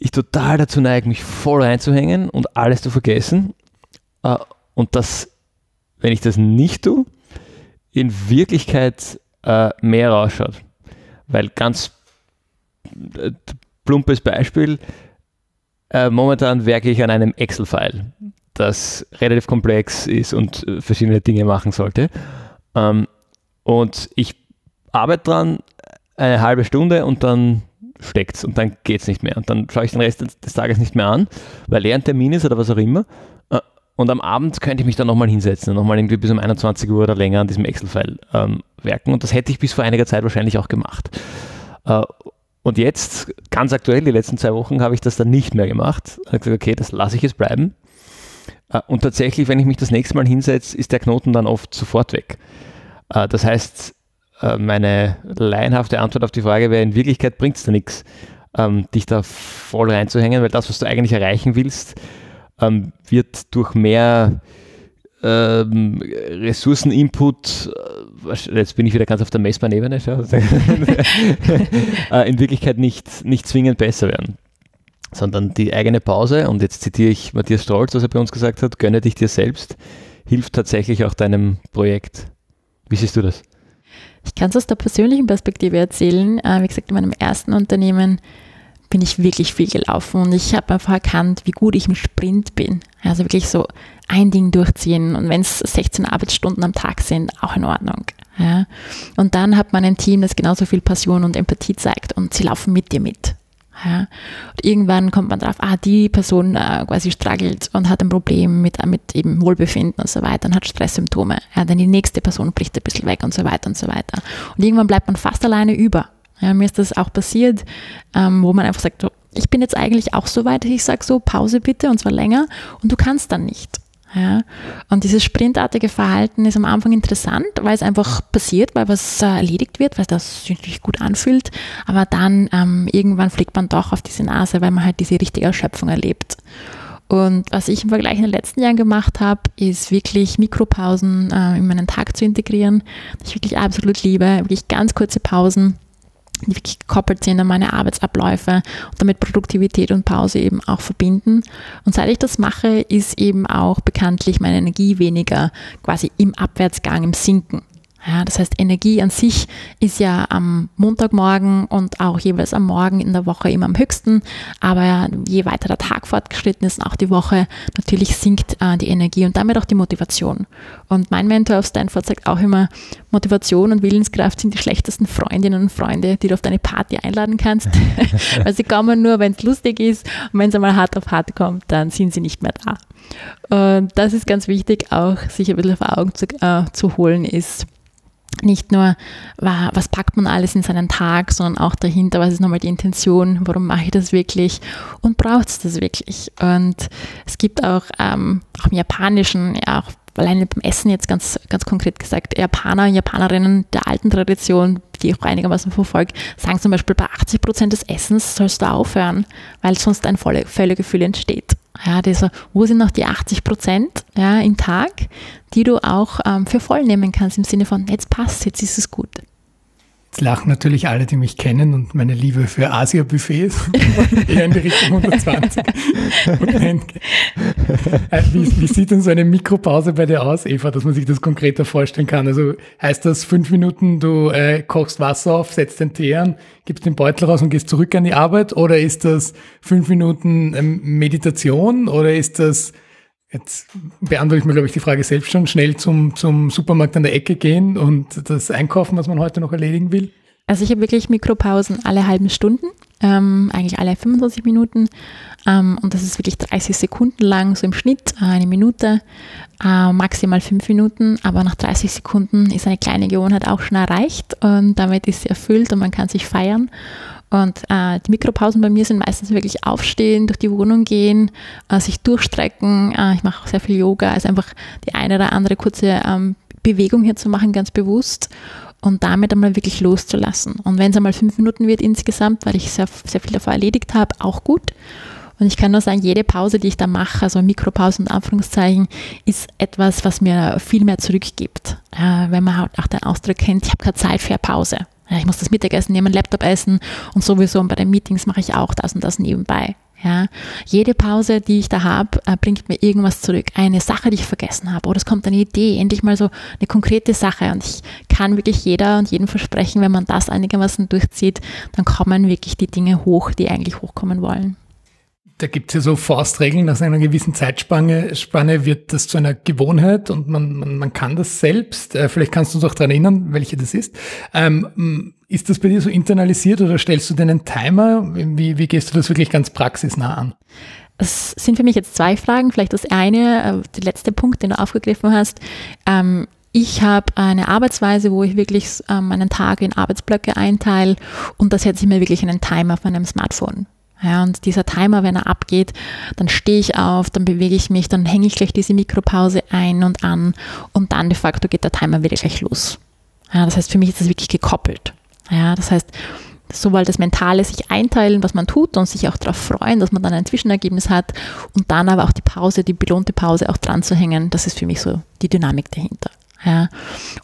ich total dazu neige, mich voll reinzuhängen und alles zu vergessen. Äh, und das, wenn ich das nicht tue, in Wirklichkeit äh, mehr rausschaut. Weil ganz äh, plumpes Beispiel, momentan werke ich an einem Excel-File, das relativ komplex ist und verschiedene Dinge machen sollte. Ähm, und ich arbeite dran eine halbe Stunde und dann steckt es und dann geht es nicht mehr. Und dann schaue ich den Rest des Tages nicht mehr an, weil er ein Termin ist oder was auch immer. Äh, und am Abend könnte ich mich dann nochmal hinsetzen und nochmal irgendwie bis um 21 Uhr oder länger an diesem Excel-File ähm, werken. Und das hätte ich bis vor einiger Zeit wahrscheinlich auch gemacht. Äh, und jetzt, ganz aktuell, die letzten zwei Wochen, habe ich das dann nicht mehr gemacht. Ich habe gesagt, okay, das lasse ich jetzt bleiben. Äh, und tatsächlich, wenn ich mich das nächste Mal hinsetze, ist der Knoten dann oft sofort weg. Äh, das heißt, meine laienhafte Antwort auf die Frage wäre, in Wirklichkeit bringt es da nichts, ähm, dich da voll reinzuhängen, weil das, was du eigentlich erreichen willst, ähm, wird durch mehr ähm, Ressourceninput, äh, jetzt bin ich wieder ganz auf der messbaren Ebene, äh, in Wirklichkeit nicht, nicht zwingend besser werden. Sondern die eigene Pause, und jetzt zitiere ich Matthias Stolz, was er bei uns gesagt hat, gönne dich dir selbst, hilft tatsächlich auch deinem Projekt. Wie siehst du das? Ich kann es aus der persönlichen Perspektive erzählen. Äh, wie gesagt, in meinem ersten Unternehmen bin ich wirklich viel gelaufen und ich habe einfach erkannt, wie gut ich im Sprint bin. Also wirklich so ein Ding durchziehen und wenn es 16 Arbeitsstunden am Tag sind, auch in Ordnung. Ja. Und dann hat man ein Team, das genauso viel Passion und Empathie zeigt und sie laufen mit dir mit. Ja. Und irgendwann kommt man drauf, ah, die Person äh, quasi struggelt und hat ein Problem mit, äh, mit eben Wohlbefinden und so weiter und hat Stresssymptome. Ja, dann die nächste Person bricht ein bisschen weg und so weiter und so weiter. Und irgendwann bleibt man fast alleine über. Ja, mir ist das auch passiert, ähm, wo man einfach sagt, ich bin jetzt eigentlich auch so weit, ich sage so, Pause bitte und zwar länger und du kannst dann nicht. Ja, und dieses sprintartige Verhalten ist am Anfang interessant, weil es einfach passiert, weil was äh, erledigt wird, weil das sich gut anfühlt. Aber dann ähm, irgendwann fliegt man doch auf diese Nase, weil man halt diese richtige Erschöpfung erlebt. Und was ich im Vergleich in den letzten Jahren gemacht habe, ist wirklich Mikropausen äh, in meinen Tag zu integrieren. Ich wirklich absolut liebe, wirklich ganz kurze Pausen die wirklich gekoppelt sind an meine Arbeitsabläufe und damit Produktivität und Pause eben auch verbinden. Und seit ich das mache, ist eben auch bekanntlich meine Energie weniger quasi im Abwärtsgang, im Sinken. Ja, das heißt, Energie an sich ist ja am Montagmorgen und auch jeweils am Morgen in der Woche immer am höchsten. Aber je weiter der Tag fortgeschritten ist, auch die Woche, natürlich sinkt äh, die Energie und damit auch die Motivation. Und mein Mentor auf Stanford sagt auch immer, Motivation und Willenskraft sind die schlechtesten Freundinnen und Freunde, die du auf deine Party einladen kannst. Weil sie kommen nur, wenn es lustig ist. Und wenn es einmal hart auf hart kommt, dann sind sie nicht mehr da. Und das ist ganz wichtig, auch sich ein bisschen vor Augen zu, äh, zu holen, ist, nicht nur, was packt man alles in seinen Tag, sondern auch dahinter, was ist nochmal die Intention, warum mache ich das wirklich und braucht es das wirklich? Und es gibt auch, ähm, auch im Japanischen, ja, auch alleine beim Essen jetzt ganz, ganz konkret gesagt, Japaner und Japanerinnen der alten Tradition, die ich auch einigermaßen verfolge, sagen zum Beispiel, bei 80 Prozent des Essens sollst du aufhören, weil sonst ein Völlegefühl entsteht. Ja, dieser, wo sind noch die 80 Prozent ja, im Tag, die du auch ähm, für voll nehmen kannst, im Sinne von, jetzt passt, jetzt ist es gut. Jetzt lachen natürlich alle, die mich kennen und meine Liebe für Asia-Buffets eher in die Richtung 120. Äh, wie, wie, sieht denn so eine Mikropause bei dir aus, Eva, dass man sich das konkreter vorstellen kann? Also heißt das fünf Minuten, du äh, kochst Wasser auf, setzt den Tee an, gibst den Beutel raus und gehst zurück an die Arbeit? Oder ist das fünf Minuten ähm, Meditation? Oder ist das Jetzt beantworte ich mir, glaube ich, die Frage selbst schon. Schnell zum, zum Supermarkt an der Ecke gehen und das einkaufen, was man heute noch erledigen will? Also ich habe wirklich Mikropausen alle halben Stunden, ähm, eigentlich alle 25 Minuten. Ähm, und das ist wirklich 30 Sekunden lang, so im Schnitt, äh, eine Minute, äh, maximal fünf Minuten. Aber nach 30 Sekunden ist eine kleine Gewohnheit auch schon erreicht und damit ist sie erfüllt und man kann sich feiern. Und äh, die Mikropausen bei mir sind meistens wirklich aufstehen, durch die Wohnung gehen, äh, sich durchstrecken. Äh, ich mache auch sehr viel Yoga, also einfach die eine oder andere kurze ähm, Bewegung hier zu machen, ganz bewusst und damit einmal wirklich loszulassen. Und wenn es einmal fünf Minuten wird insgesamt, weil ich sehr, sehr viel davor erledigt habe, auch gut. Und ich kann nur sagen, jede Pause, die ich da mache, also Mikropause und Anführungszeichen, ist etwas, was mir viel mehr zurückgibt. Äh, wenn man halt auch den Ausdruck kennt, ich habe keine Zeit für eine Pause. Ja, ich muss das Mittagessen nehmen, Laptop essen und sowieso und bei den Meetings mache ich auch das und das nebenbei. Ja, jede Pause, die ich da habe, äh, bringt mir irgendwas zurück. Eine Sache, die ich vergessen habe. Oder es kommt eine Idee, endlich mal so eine konkrete Sache. Und ich kann wirklich jeder und jedem versprechen, wenn man das einigermaßen durchzieht, dann kommen wirklich die Dinge hoch, die eigentlich hochkommen wollen da gibt es ja so Faustregeln, nach einer gewissen Zeitspanne Spanne wird das zu einer Gewohnheit und man, man, man kann das selbst. Äh, vielleicht kannst du uns auch daran erinnern, welche das ist. Ähm, ist das bei dir so internalisiert oder stellst du dir einen Timer? Wie, wie gehst du das wirklich ganz praxisnah an? Es sind für mich jetzt zwei Fragen. Vielleicht das eine, äh, der letzte Punkt, den du aufgegriffen hast. Ähm, ich habe eine Arbeitsweise, wo ich wirklich ähm, meinen Tag in Arbeitsblöcke einteile und da setze ich mir wirklich einen Timer auf meinem Smartphone. Ja, und dieser Timer, wenn er abgeht, dann stehe ich auf, dann bewege ich mich, dann hänge ich gleich diese Mikropause ein und an und dann de facto geht der Timer wieder gleich los. Ja, das heißt, für mich ist das wirklich gekoppelt. Ja, das heißt, sowohl das Mentale sich einteilen, was man tut und sich auch darauf freuen, dass man dann ein Zwischenergebnis hat und dann aber auch die Pause, die belohnte Pause auch dran zu hängen, das ist für mich so die Dynamik dahinter. Ja.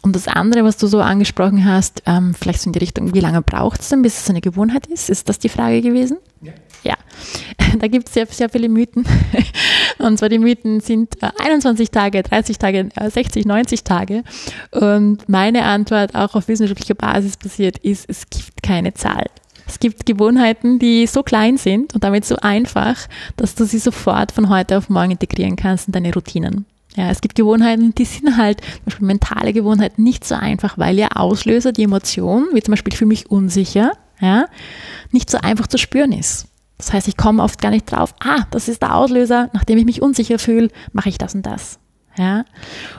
Und das andere, was du so angesprochen hast, ähm, vielleicht so in die Richtung, wie lange braucht es denn, bis es eine Gewohnheit ist? Ist das die Frage gewesen? Ja. ja. Da gibt es sehr, sehr viele Mythen. Und zwar die Mythen sind 21 äh, Tage, 30 Tage, 60, äh, 90 Tage. Und meine Antwort, auch auf wissenschaftlicher Basis basiert, ist, es gibt keine Zahl. Es gibt Gewohnheiten, die so klein sind und damit so einfach, dass du sie sofort von heute auf morgen integrieren kannst in deine Routinen. Ja, es gibt Gewohnheiten, die sind halt, zum Beispiel mentale Gewohnheiten, nicht so einfach, weil ihr Auslöser, die Emotion, wie zum Beispiel für mich unsicher, ja, nicht so einfach zu spüren ist. Das heißt, ich komme oft gar nicht drauf, ah, das ist der Auslöser, nachdem ich mich unsicher fühle, mache ich das und das. Ja?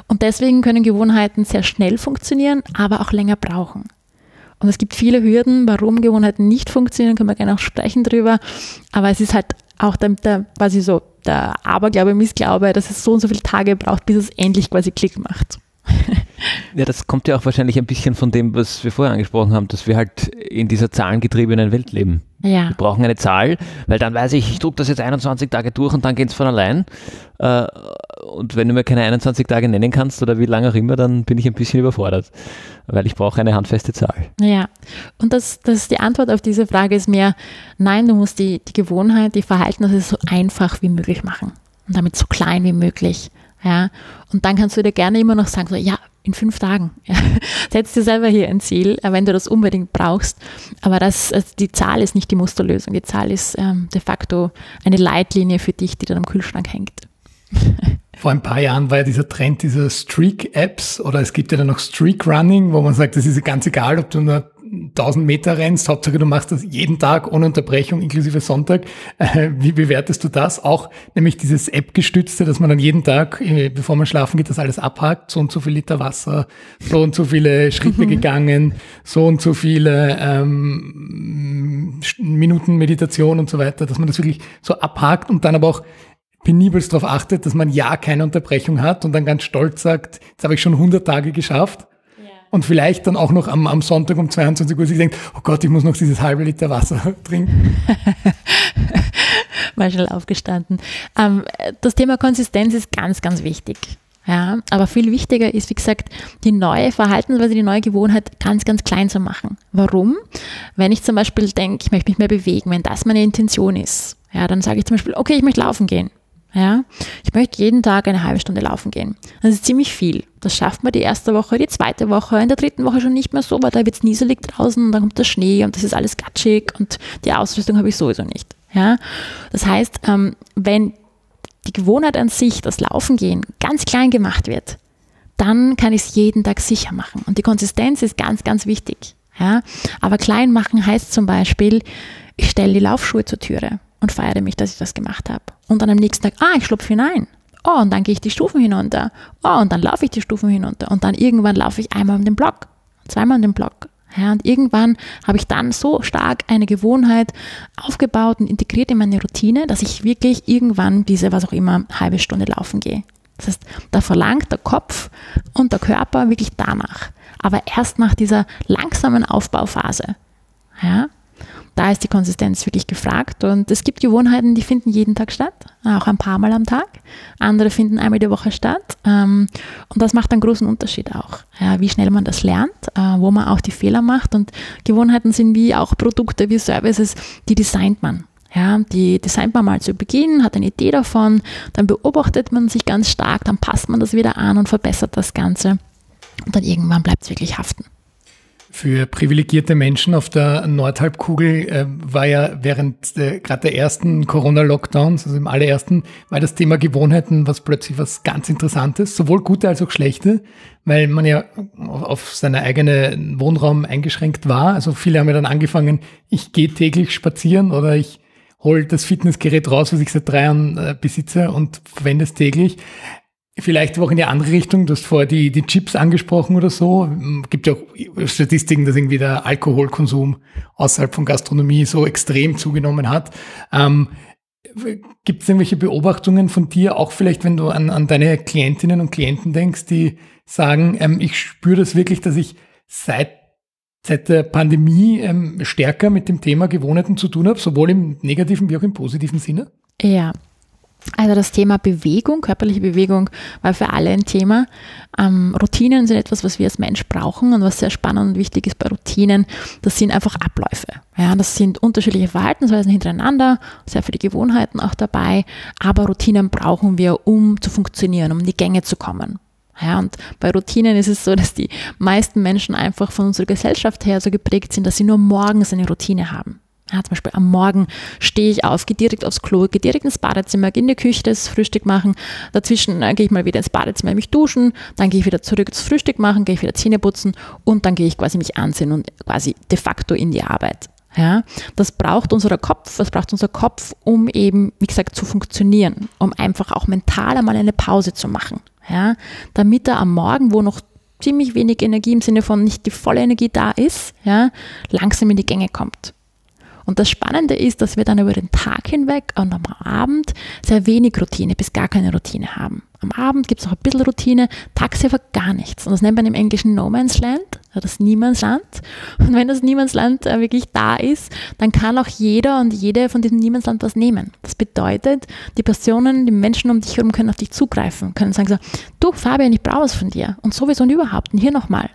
Und deswegen können Gewohnheiten sehr schnell funktionieren, aber auch länger brauchen. Und es gibt viele Hürden, warum Gewohnheiten nicht funktionieren, können wir gerne auch sprechen drüber. Aber es ist halt auch der, der quasi so der Aberglaube, Missglaube, dass es so und so viele Tage braucht, bis es endlich quasi Klick macht. Ja, das kommt ja auch wahrscheinlich ein bisschen von dem, was wir vorher angesprochen haben, dass wir halt in dieser zahlengetriebenen Welt leben. Ja. Wir brauchen eine Zahl, weil dann weiß ich, ich drücke das jetzt 21 Tage durch und dann geht es von allein. Äh, und wenn du mir keine 21 Tage nennen kannst oder wie lange auch immer, dann bin ich ein bisschen überfordert, weil ich brauche eine handfeste Zahl. Ja, und das, das die Antwort auf diese Frage ist mehr, nein, du musst die, die Gewohnheit, die Verhalten so einfach wie möglich machen und damit so klein wie möglich. Ja, und dann kannst du dir gerne immer noch sagen, so, ja, in fünf Tagen. Ja. Setz dir selber hier ein Ziel, äh, wenn du das unbedingt brauchst. Aber das, also die Zahl ist nicht die Musterlösung. Die Zahl ist ähm, de facto eine Leitlinie für dich, die dann am Kühlschrank hängt. Vor ein paar Jahren war ja dieser Trend dieser Streak-Apps oder es gibt ja dann noch Streak-Running, wo man sagt, es ist ganz egal, ob du nur 1000 Meter rennst, Hauptsache du machst das jeden Tag ohne Unterbrechung, inklusive Sonntag. Äh, wie bewertest du das? Auch nämlich dieses App-gestützte, dass man dann jeden Tag, äh, bevor man schlafen geht, das alles abhakt, so und so viel Liter Wasser, so und so viele Schritte mhm. gegangen, so und so viele ähm, Minuten Meditation und so weiter, dass man das wirklich so abhakt und dann aber auch penibelst darauf achtet, dass man ja keine Unterbrechung hat und dann ganz stolz sagt, jetzt habe ich schon 100 Tage geschafft. Und vielleicht dann auch noch am, am Sonntag um 22 Uhr sich denkt, oh Gott, ich muss noch dieses halbe Liter Wasser trinken. Mal schnell aufgestanden. Ähm, das Thema Konsistenz ist ganz, ganz wichtig. Ja, aber viel wichtiger ist, wie gesagt, die neue Verhaltensweise, die neue Gewohnheit ganz, ganz klein zu machen. Warum? Wenn ich zum Beispiel denke, ich möchte mich mehr bewegen, wenn das meine Intention ist, ja, dann sage ich zum Beispiel, okay, ich möchte laufen gehen. Ja, ich möchte jeden Tag eine halbe Stunde laufen gehen. Das ist ziemlich viel. Das schafft man die erste Woche, die zweite Woche, in der dritten Woche schon nicht mehr so, weil da wird es nieselig draußen und dann kommt der Schnee und das ist alles gatschig und die Ausrüstung habe ich sowieso nicht. Ja, das heißt, ähm, wenn die Gewohnheit an sich, das Laufen gehen, ganz klein gemacht wird, dann kann ich es jeden Tag sicher machen. Und die Konsistenz ist ganz, ganz wichtig. Ja, aber klein machen heißt zum Beispiel, ich stelle die Laufschuhe zur Türe und feiere mich, dass ich das gemacht habe. Und dann am nächsten Tag, ah, ich schlupfe hinein. Oh, und dann gehe ich die Stufen hinunter. Oh, und dann laufe ich die Stufen hinunter. Und dann irgendwann laufe ich einmal um den Block, zweimal um den Block. Ja, und irgendwann habe ich dann so stark eine Gewohnheit aufgebaut und integriert in meine Routine, dass ich wirklich irgendwann diese, was auch immer, halbe Stunde laufen gehe. Das heißt, da verlangt der Kopf und der Körper wirklich danach. Aber erst nach dieser langsamen Aufbauphase. Ja, da ist die Konsistenz wirklich gefragt. Und es gibt Gewohnheiten, die finden jeden Tag statt, auch ein paar Mal am Tag. Andere finden einmal die Woche statt. Ähm, und das macht einen großen Unterschied auch, wie schnell man das lernt, äh, wo man auch die Fehler macht. Und Gewohnheiten sind wie auch Produkte, wie Services, die designt man. Ja, die designt man mal zu Beginn, hat eine Idee davon, dann beobachtet man sich ganz stark, dann passt man das wieder an und verbessert das Ganze. Und dann irgendwann bleibt es wirklich haften. Für privilegierte Menschen auf der Nordhalbkugel äh, war ja während äh, gerade der ersten Corona-Lockdowns, also im allerersten, war das Thema Gewohnheiten was plötzlich was ganz Interessantes, sowohl gute als auch schlechte, weil man ja auf seine eigene Wohnraum eingeschränkt war. Also viele haben ja dann angefangen, ich gehe täglich spazieren oder ich hol das Fitnessgerät raus, was ich seit drei Jahren äh, besitze und verwende es täglich. Vielleicht auch in die andere Richtung. Du hast vorher die, die Chips angesprochen oder so. Gibt ja auch Statistiken, dass irgendwie der Alkoholkonsum außerhalb von Gastronomie so extrem zugenommen hat. Ähm, Gibt es irgendwelche Beobachtungen von dir, auch vielleicht, wenn du an, an deine Klientinnen und Klienten denkst, die sagen, ähm, ich spüre das wirklich, dass ich seit, seit der Pandemie ähm, stärker mit dem Thema Gewohnheiten zu tun habe, sowohl im negativen wie auch im positiven Sinne? Ja, also das Thema Bewegung, körperliche Bewegung war für alle ein Thema. Ähm, Routinen sind etwas, was wir als Mensch brauchen und was sehr spannend und wichtig ist bei Routinen, das sind einfach Abläufe. Ja, das sind unterschiedliche Verhaltensweisen hintereinander, sehr viele Gewohnheiten auch dabei, aber Routinen brauchen wir, um zu funktionieren, um in die Gänge zu kommen. Ja, und bei Routinen ist es so, dass die meisten Menschen einfach von unserer Gesellschaft her so geprägt sind, dass sie nur morgens eine Routine haben. Ja, zum Beispiel am Morgen stehe ich auf, gehe direkt aufs Klo, gehe direkt ins Badezimmer, gehe in die Küche das Frühstück machen. Dazwischen äh, gehe ich mal wieder ins Badezimmer, mich duschen, dann gehe ich wieder zurück ins Frühstück machen, gehe ich wieder Zähne putzen und dann gehe ich quasi mich ansehen und quasi de facto in die Arbeit. Ja, das braucht unser Kopf, das braucht unser Kopf, um eben, wie gesagt, zu funktionieren, um einfach auch mental einmal eine Pause zu machen. Ja, damit er am Morgen, wo noch ziemlich wenig Energie im Sinne von nicht die volle Energie da ist, ja, langsam in die Gänge kommt. Und das Spannende ist, dass wir dann über den Tag hinweg und am Abend sehr wenig Routine bis gar keine Routine haben. Am Abend gibt es auch ein bisschen Routine, tagsüber gar nichts. Und das nennt man im Englischen No Man's Land, das Niemandsland. Und wenn das Niemandsland äh, wirklich da ist, dann kann auch jeder und jede von diesem Niemandsland was nehmen. Das bedeutet, die Personen, die Menschen um dich herum können auf dich zugreifen, können sagen so, du Fabian, ich brauche was von dir. Und sowieso und überhaupt. Und hier nochmal.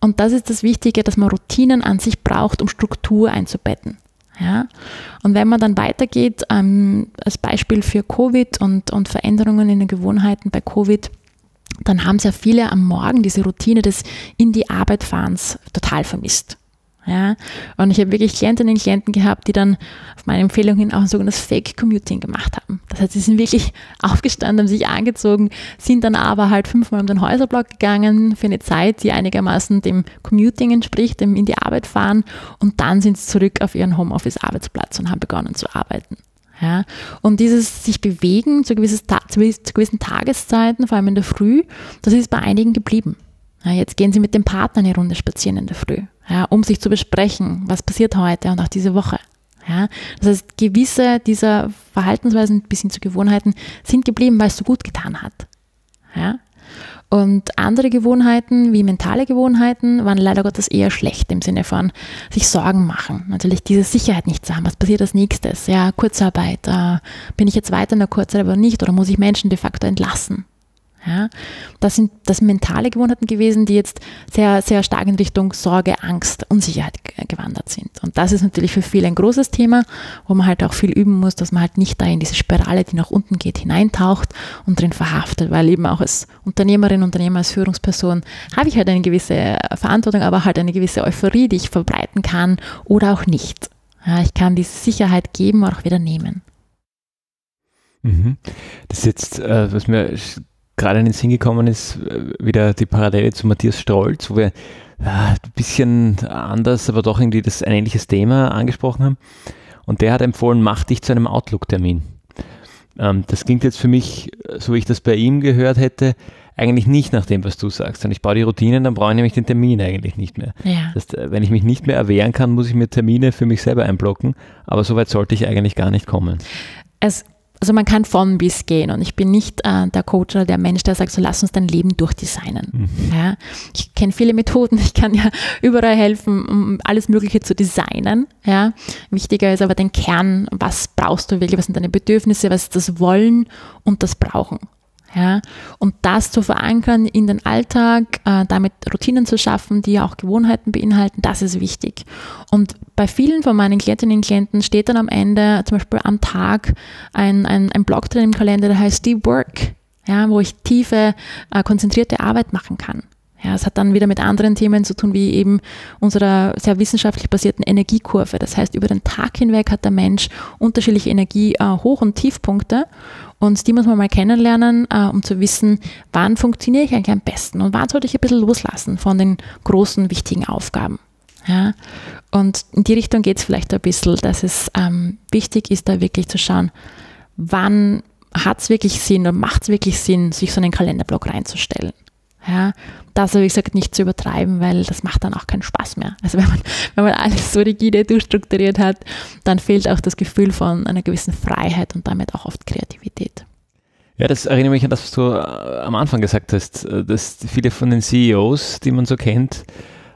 Und das ist das Wichtige, dass man Routinen an sich braucht, um Struktur einzubetten. Ja? Und wenn man dann weitergeht, ähm, als Beispiel für Covid und, und Veränderungen in den Gewohnheiten bei Covid, dann haben sehr viele am Morgen diese Routine des in die Arbeit fahrens total vermisst. Ja, und ich habe wirklich Klientinnen und Klienten gehabt, die dann auf meine Empfehlung hin auch ein sogenanntes Fake Commuting gemacht haben. Das heißt, sie sind wirklich aufgestanden, haben sich angezogen, sind dann aber halt fünfmal um den Häuserblock gegangen für eine Zeit, die einigermaßen dem Commuting entspricht, dem in die Arbeit fahren und dann sind sie zurück auf ihren Homeoffice-Arbeitsplatz und haben begonnen zu arbeiten. Ja, und dieses sich bewegen zu, gewisses, zu gewissen Tageszeiten, vor allem in der Früh, das ist bei einigen geblieben. Ja, jetzt gehen sie mit dem Partner eine Runde spazieren in der Früh ja, um sich zu besprechen, was passiert heute und auch diese Woche. Ja, das heißt, gewisse dieser Verhaltensweisen bis hin zu Gewohnheiten sind geblieben, weil es so gut getan hat. Ja, Und andere Gewohnheiten, wie mentale Gewohnheiten, waren leider Gottes eher schlecht im Sinne von sich Sorgen machen. Natürlich diese Sicherheit nicht zu haben. Was passiert als nächstes? Ja, Kurzarbeit. Äh, bin ich jetzt weiter in der Kurzarbeit aber nicht? Oder muss ich Menschen de facto entlassen? Ja, das sind das mentale Gewohnheiten gewesen, die jetzt sehr, sehr stark in Richtung Sorge, Angst, Unsicherheit gewandert sind. Und das ist natürlich für viele ein großes Thema, wo man halt auch viel üben muss, dass man halt nicht da in diese Spirale, die nach unten geht, hineintaucht und drin verhaftet, weil eben auch als Unternehmerin, Unternehmer, als Führungsperson habe ich halt eine gewisse Verantwortung, aber halt eine gewisse Euphorie, die ich verbreiten kann oder auch nicht. Ja, ich kann diese Sicherheit geben, auch wieder nehmen. Mhm. Das ist jetzt, äh, was mir gerade in den Sinn gekommen ist, äh, wieder die Parallele zu Matthias Strolz, wo wir ja, ein bisschen anders, aber doch irgendwie das ein ähnliches Thema angesprochen haben. Und der hat empfohlen, mach dich zu einem Outlook-Termin. Ähm, das klingt jetzt für mich, so wie ich das bei ihm gehört hätte, eigentlich nicht nach dem, was du sagst. Und ich baue die Routinen, dann brauche ich nämlich den Termin eigentlich nicht mehr. Ja. Das heißt, wenn ich mich nicht mehr erwehren kann, muss ich mir Termine für mich selber einblocken. Aber so weit sollte ich eigentlich gar nicht kommen. Es also man kann von bis gehen und ich bin nicht äh, der Coach oder der Mensch, der sagt, so lass uns dein Leben durchdesignen. Mhm. Ja, ich kenne viele Methoden, ich kann ja überall helfen, um alles Mögliche zu designen. Ja, wichtiger ist aber den Kern, was brauchst du wirklich, was sind deine Bedürfnisse, was ist das Wollen und das Brauchen. Ja, und das zu verankern in den Alltag, äh, damit Routinen zu schaffen, die auch Gewohnheiten beinhalten, das ist wichtig. Und bei vielen von meinen Klientinnen und Klienten steht dann am Ende, zum Beispiel am Tag, ein, ein, ein Blog drin im Kalender, der heißt Deep Work, ja, wo ich tiefe, äh, konzentrierte Arbeit machen kann. Ja, es hat dann wieder mit anderen Themen zu tun, wie eben unserer sehr wissenschaftlich basierten Energiekurve. Das heißt, über den Tag hinweg hat der Mensch unterschiedliche Energie, äh, und Tiefpunkte. Und die muss man mal kennenlernen, äh, um zu wissen, wann funktioniere ich eigentlich am besten und wann sollte ich ein bisschen loslassen von den großen, wichtigen Aufgaben. Ja? Und in die Richtung geht es vielleicht ein bisschen, dass es ähm, wichtig ist, da wirklich zu schauen, wann hat es wirklich Sinn und macht es wirklich Sinn, sich so einen Kalenderblock reinzustellen. Ja, das habe ich gesagt, nicht zu übertreiben, weil das macht dann auch keinen Spaß mehr. Also wenn man, wenn man alles so rigide durchstrukturiert hat, dann fehlt auch das Gefühl von einer gewissen Freiheit und damit auch oft Kreativität. Ja, das erinnert mich an das, was du äh, am Anfang gesagt hast, äh, dass viele von den CEOs, die man so kennt,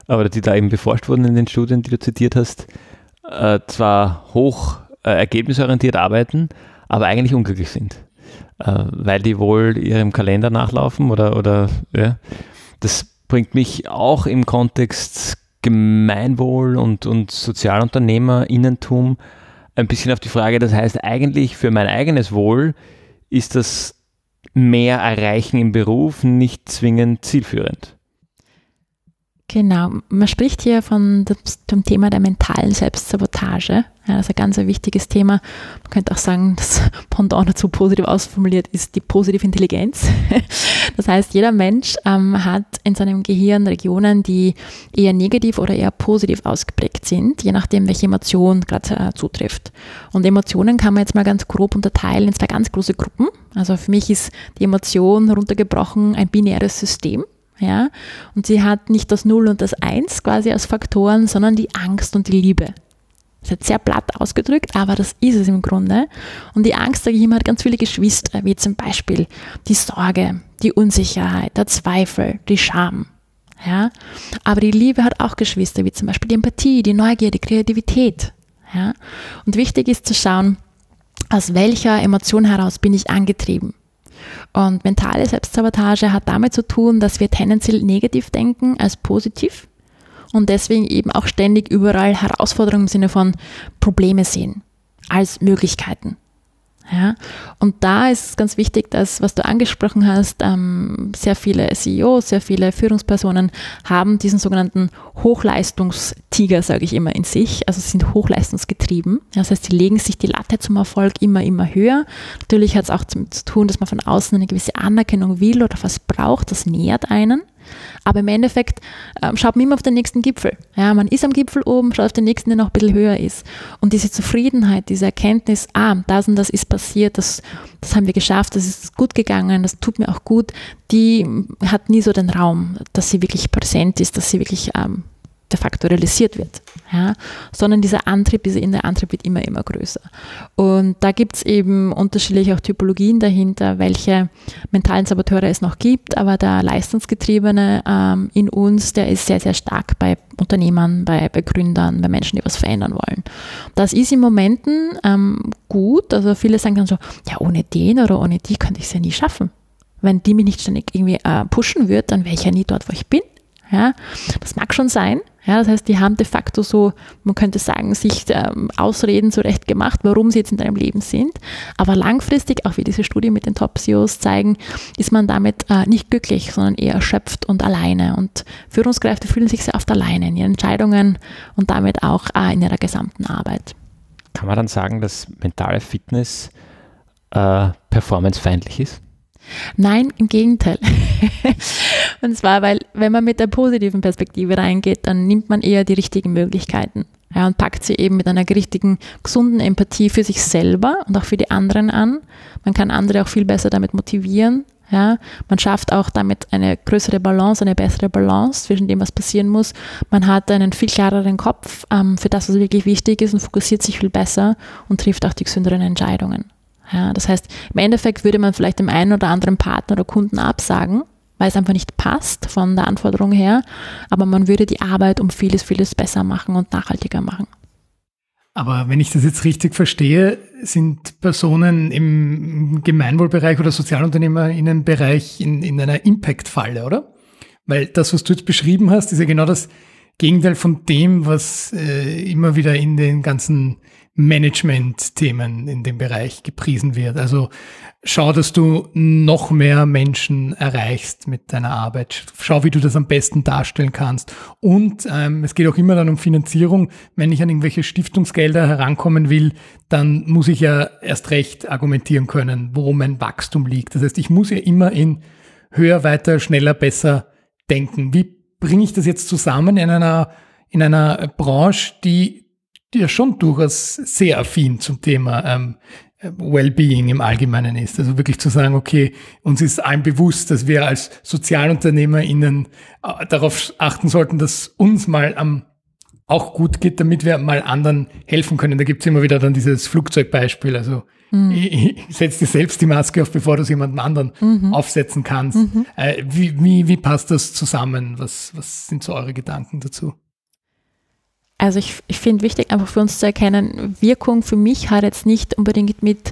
oder die da eben beforscht wurden in den Studien, die du zitiert hast, äh, zwar hoch ergebnisorientiert arbeiten, aber eigentlich unglücklich sind äh, weil die wohl ihrem Kalender nachlaufen oder, oder ja. Das bringt mich auch im Kontext Gemeinwohl und, und Sozialunternehmerinnentum ein bisschen auf die Frage, das heißt eigentlich für mein eigenes Wohl ist das mehr erreichen im Beruf nicht zwingend zielführend. Genau, man spricht hier von dem Thema der mentalen Selbstsabotage. Ja, das ist ein ganz ein wichtiges Thema. Man könnte auch sagen, das Pendant dazu positiv ausformuliert ist die positive Intelligenz. Das heißt, jeder Mensch ähm, hat in seinem Gehirn Regionen, die eher negativ oder eher positiv ausgeprägt sind, je nachdem, welche Emotion gerade äh, zutrifft. Und Emotionen kann man jetzt mal ganz grob unterteilen in zwei ganz große Gruppen. Also für mich ist die Emotion runtergebrochen ein binäres System. Ja? Und sie hat nicht das Null und das Eins quasi als Faktoren, sondern die Angst und die Liebe. Das ist sehr platt ausgedrückt, aber das ist es im Grunde. Und die Angst, sage ich immer, hat ganz viele Geschwister, wie zum Beispiel die Sorge, die Unsicherheit, der Zweifel, die Scham. Ja? Aber die Liebe hat auch Geschwister, wie zum Beispiel die Empathie, die Neugier, die Kreativität. Ja? Und wichtig ist zu schauen, aus welcher Emotion heraus bin ich angetrieben. Und mentale Selbstsabotage hat damit zu tun, dass wir tendenziell negativ denken als positiv und deswegen eben auch ständig überall Herausforderungen im Sinne von Probleme sehen als Möglichkeiten. Ja, und da ist es ganz wichtig, dass, was du angesprochen hast, ähm, sehr viele CEOs, sehr viele Führungspersonen haben diesen sogenannten Hochleistungstiger, sage ich immer, in sich. Also sind hochleistungsgetrieben. Das heißt, sie legen sich die Latte zum Erfolg immer, immer höher. Natürlich hat es auch zu tun, dass man von außen eine gewisse Anerkennung will oder was braucht. Das nährt einen. Aber im Endeffekt ähm, schaut man immer auf den nächsten Gipfel. Ja, man ist am Gipfel oben, schaut auf den nächsten, der noch ein bisschen höher ist. Und diese Zufriedenheit, diese Erkenntnis, ah, das und das ist passiert, das, das haben wir geschafft, das ist gut gegangen, das tut mir auch gut, die hat nie so den Raum, dass sie wirklich präsent ist, dass sie wirklich ähm, de facto realisiert wird, ja, sondern dieser Antrieb, dieser innere Antrieb wird immer, immer größer. Und da gibt es eben unterschiedliche auch Typologien dahinter, welche mentalen Saboteure es noch gibt, aber der Leistungsgetriebene ähm, in uns, der ist sehr, sehr stark bei Unternehmern, bei, bei Gründern, bei Menschen, die was verändern wollen. Das ist in Momenten ähm, gut, also viele sagen dann so, ja, ohne den oder ohne die könnte ich es ja nie schaffen. Wenn die mich nicht ständig irgendwie äh, pushen wird, dann wäre ich ja nie dort, wo ich bin. Ja, das mag schon sein. Ja, das heißt, die haben de facto so, man könnte sagen, sich ähm, Ausreden zurecht gemacht, warum sie jetzt in deinem Leben sind. Aber langfristig, auch wie diese Studie mit den Top-CEOs zeigen, ist man damit äh, nicht glücklich, sondern eher erschöpft und alleine. Und Führungskräfte fühlen sich sehr oft alleine in ihren Entscheidungen und damit auch äh, in ihrer gesamten Arbeit. Kann man dann sagen, dass mentale Fitness äh, performancefeindlich ist? Nein, im Gegenteil. und zwar, weil wenn man mit der positiven Perspektive reingeht, dann nimmt man eher die richtigen Möglichkeiten ja, und packt sie eben mit einer richtigen, gesunden Empathie für sich selber und auch für die anderen an. Man kann andere auch viel besser damit motivieren. Ja, man schafft auch damit eine größere Balance, eine bessere Balance zwischen dem, was passieren muss. Man hat einen viel klareren Kopf ähm, für das, was wirklich wichtig ist und fokussiert sich viel besser und trifft auch die gesünderen Entscheidungen. Ja, das heißt, im Endeffekt würde man vielleicht dem einen oder anderen Partner oder Kunden absagen, weil es einfach nicht passt von der Anforderung her, aber man würde die Arbeit um vieles, vieles besser machen und nachhaltiger machen. Aber wenn ich das jetzt richtig verstehe, sind Personen im Gemeinwohlbereich oder Sozialunternehmerinnenbereich in, in einer Impact-Falle, oder? Weil das, was du jetzt beschrieben hast, ist ja genau das Gegenteil von dem, was äh, immer wieder in den ganzen Management-Themen in dem Bereich gepriesen wird. Also schau, dass du noch mehr Menschen erreichst mit deiner Arbeit. Schau, wie du das am besten darstellen kannst. Und ähm, es geht auch immer dann um Finanzierung. Wenn ich an irgendwelche Stiftungsgelder herankommen will, dann muss ich ja erst recht argumentieren können, wo mein Wachstum liegt. Das heißt, ich muss ja immer in höher, weiter, schneller, besser denken. Wie bringe ich das jetzt zusammen in einer, in einer Branche, die die ja schon durchaus sehr affin zum Thema ähm, Wellbeing im Allgemeinen ist. Also wirklich zu sagen, okay, uns ist allen bewusst, dass wir als SozialunternehmerInnen äh, darauf achten sollten, dass uns mal am auch gut geht, damit wir mal anderen helfen können. Da gibt's immer wieder dann dieses Flugzeugbeispiel. Also mhm. setz dir selbst die Maske auf, bevor du es jemandem anderen mhm. aufsetzen kannst. Mhm. Äh, wie, wie, wie passt das zusammen? Was, was sind so eure Gedanken dazu? Also ich, ich finde wichtig, einfach für uns zu erkennen, Wirkung für mich hat jetzt nicht unbedingt mit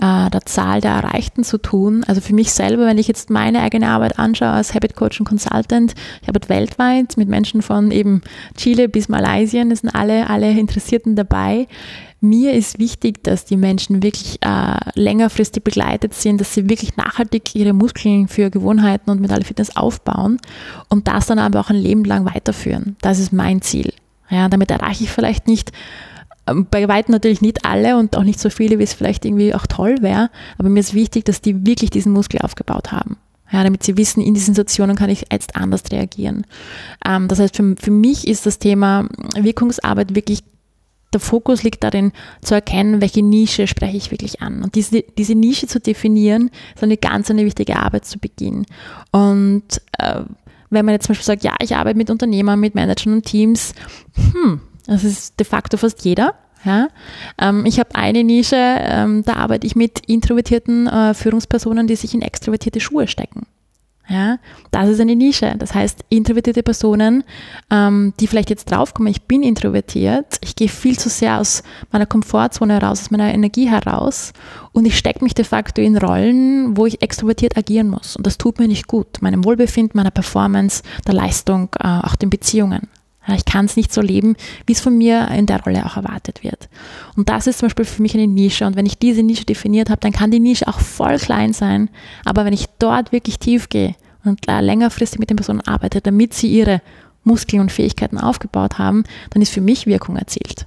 äh, der Zahl der Erreichten zu tun. Also für mich selber, wenn ich jetzt meine eigene Arbeit anschaue als Habit Coach und Consultant, ich arbeite weltweit mit Menschen von eben Chile bis Malaysia, das sind alle, alle Interessierten dabei. Mir ist wichtig, dass die Menschen wirklich äh, längerfristig begleitet sind, dass sie wirklich nachhaltig ihre Muskeln für Gewohnheiten und mentale Fitness aufbauen und das dann aber auch ein Leben lang weiterführen. Das ist mein Ziel. Ja, damit erreiche ich vielleicht nicht ähm, bei weitem natürlich nicht alle und auch nicht so viele, wie es vielleicht irgendwie auch toll wäre, aber mir ist wichtig, dass die wirklich diesen Muskel aufgebaut haben. Ja, damit sie wissen, in diesen Situationen kann ich jetzt anders reagieren. Ähm, das heißt, für, für mich ist das Thema Wirkungsarbeit wirklich der Fokus liegt darin, zu erkennen, welche Nische spreche ich wirklich an. Und diese, diese Nische zu definieren, ist eine ganz eine wichtige Arbeit zu Beginn. Und äh, wenn man jetzt zum Beispiel sagt, ja, ich arbeite mit Unternehmern, mit Managern und Teams, hm, das ist de facto fast jeder. Ja, ähm, ich habe eine Nische, ähm, da arbeite ich mit introvertierten äh, Führungspersonen, die sich in extrovertierte Schuhe stecken. Ja, das ist eine Nische. Das heißt, introvertierte Personen, ähm, die vielleicht jetzt draufkommen, ich bin introvertiert, ich gehe viel zu sehr aus meiner Komfortzone heraus, aus meiner Energie heraus und ich stecke mich de facto in Rollen, wo ich extrovertiert agieren muss. Und das tut mir nicht gut, meinem Wohlbefinden, meiner Performance, der Leistung, äh, auch den Beziehungen. Ich kann es nicht so leben, wie es von mir in der Rolle auch erwartet wird. Und das ist zum Beispiel für mich eine Nische. Und wenn ich diese Nische definiert habe, dann kann die Nische auch voll klein sein. Aber wenn ich dort wirklich tief gehe und längerfristig mit den Personen arbeite, damit sie ihre Muskeln und Fähigkeiten aufgebaut haben, dann ist für mich Wirkung erzielt.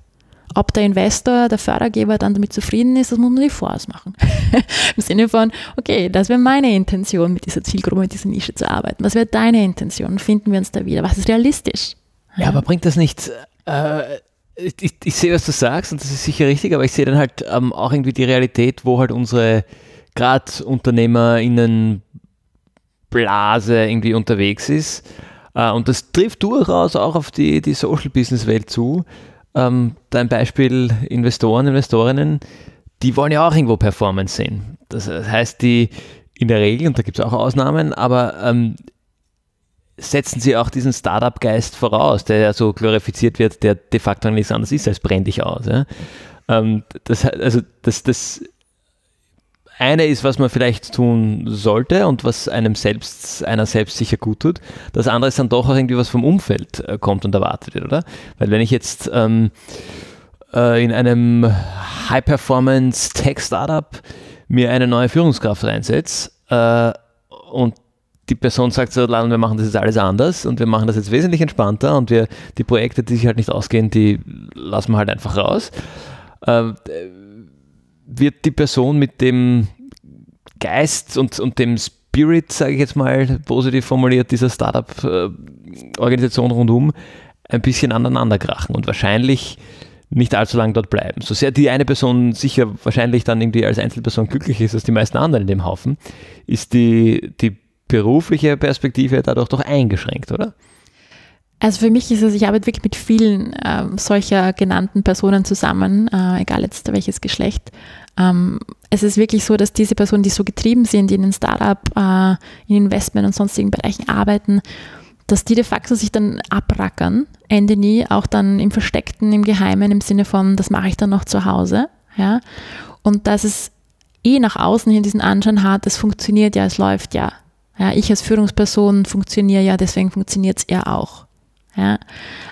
Ob der Investor, der Fördergeber dann damit zufrieden ist, das muss man sich vorausmachen. Im Sinne von, okay, das wäre meine Intention, mit dieser Zielgruppe, mit dieser Nische zu arbeiten. Was wäre deine Intention? Finden wir uns da wieder? Was ist realistisch? Ja, aber bringt das nicht, äh, ich, ich, sehe, was du sagst und das ist sicher richtig, aber ich sehe dann halt ähm, auch irgendwie die Realität, wo halt unsere gerade UnternehmerInnen Blase irgendwie unterwegs ist. Äh, und das trifft durchaus auch auf die, die Social Business Welt zu. Ähm, dein Beispiel Investoren, Investorinnen, die wollen ja auch irgendwo Performance sehen. Das heißt, die in der Regel, und da gibt es auch Ausnahmen, aber ähm, setzen sie auch diesen Startup-Geist voraus, der ja so glorifiziert wird, der de facto nichts anderes ist als brenn dich aus. Ja? Ähm, das, also das, das eine ist, was man vielleicht tun sollte und was einem selbst, einer selbst sicher gut tut. Das andere ist dann doch auch irgendwie was vom Umfeld äh, kommt und erwartet wird, oder? Weil wenn ich jetzt ähm, äh, in einem High-Performance-Tech-Startup mir eine neue Führungskraft reinsetze äh, und die Person sagt so, wir machen das jetzt alles anders und wir machen das jetzt wesentlich entspannter und wir die Projekte, die sich halt nicht ausgehen, die lassen wir halt einfach raus. Äh, wird die Person mit dem Geist und, und dem Spirit, sage ich jetzt mal positiv formuliert, dieser Startup-Organisation rundum ein bisschen aneinander krachen und wahrscheinlich nicht allzu lange dort bleiben. So sehr die eine Person sicher wahrscheinlich dann irgendwie als Einzelperson glücklich ist als die meisten anderen in dem Haufen, ist die, die berufliche Perspektive dadurch doch eingeschränkt, oder? Also für mich ist es, ich arbeite wirklich mit vielen äh, solcher genannten Personen zusammen, äh, egal jetzt welches Geschlecht. Ähm, es ist wirklich so, dass diese Personen, die so getrieben sind, die in einem Startup, äh, in Investment und sonstigen Bereichen arbeiten, dass die de facto sich dann abrackern, Ende nie, auch dann im Versteckten, im Geheimen, im Sinne von, das mache ich dann noch zu Hause. Ja? Und dass es eh nach außen hin diesen Anschein hat, es funktioniert ja, es läuft ja. Ja, ich als Führungsperson funktioniere ja, deswegen funktioniert es ja auch. Ja.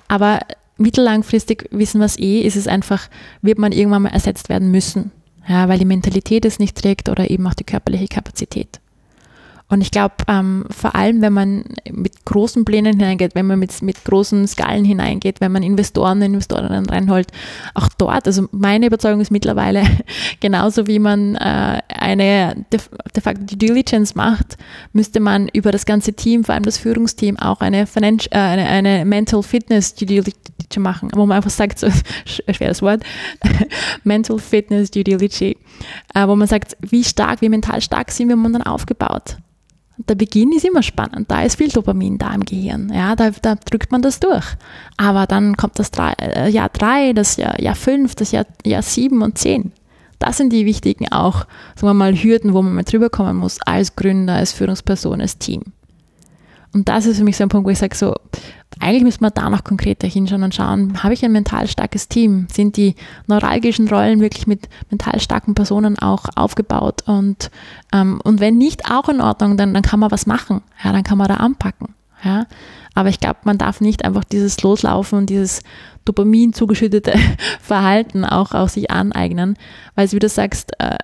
Aber mittellangfristig wissen wir es eh, ist es einfach, wird man irgendwann mal ersetzt werden müssen. Ja, weil die Mentalität es nicht trägt oder eben auch die körperliche Kapazität. Und ich glaube, ähm, vor allem, wenn man mit großen Plänen hineingeht, wenn man mit, mit großen Skalen hineingeht, wenn man Investoren und Investorinnen reinholt, auch dort, also meine Überzeugung ist mittlerweile, genauso wie man äh, eine de, de facto Due Diligence macht, müsste man über das ganze Team, vor allem das Führungsteam, auch eine, äh, eine, eine Mental Fitness Due Diligence machen, wo man einfach sagt, so schweres Wort, Mental Fitness Due Diligence, äh, wo man sagt, wie stark, wie mental stark sind wir momentan aufgebaut der Beginn ist immer spannend. Da ist viel Dopamin da im Gehirn. Ja, da, da drückt man das durch. Aber dann kommt das drei, äh, Jahr drei, das Jahr, Jahr das Jahr, Jahr und zehn. Das sind die wichtigen auch, sagen wir mal, Hürden, wo man mal drüber kommen muss, als Gründer, als Führungsperson, als Team. Und das ist für mich so ein Punkt, wo ich sage, so, eigentlich müssen wir da noch konkreter hinschauen und schauen, habe ich ein mental starkes Team? Sind die neuralgischen Rollen wirklich mit mental starken Personen auch aufgebaut? Und, ähm, und wenn nicht auch in Ordnung, dann, dann kann man was machen. Ja, dann kann man da anpacken. Ja. Aber ich glaube, man darf nicht einfach dieses Loslaufen und dieses Dopamin zugeschüttete Verhalten auch, auch sich aneignen, weil es, wie du sagst, äh,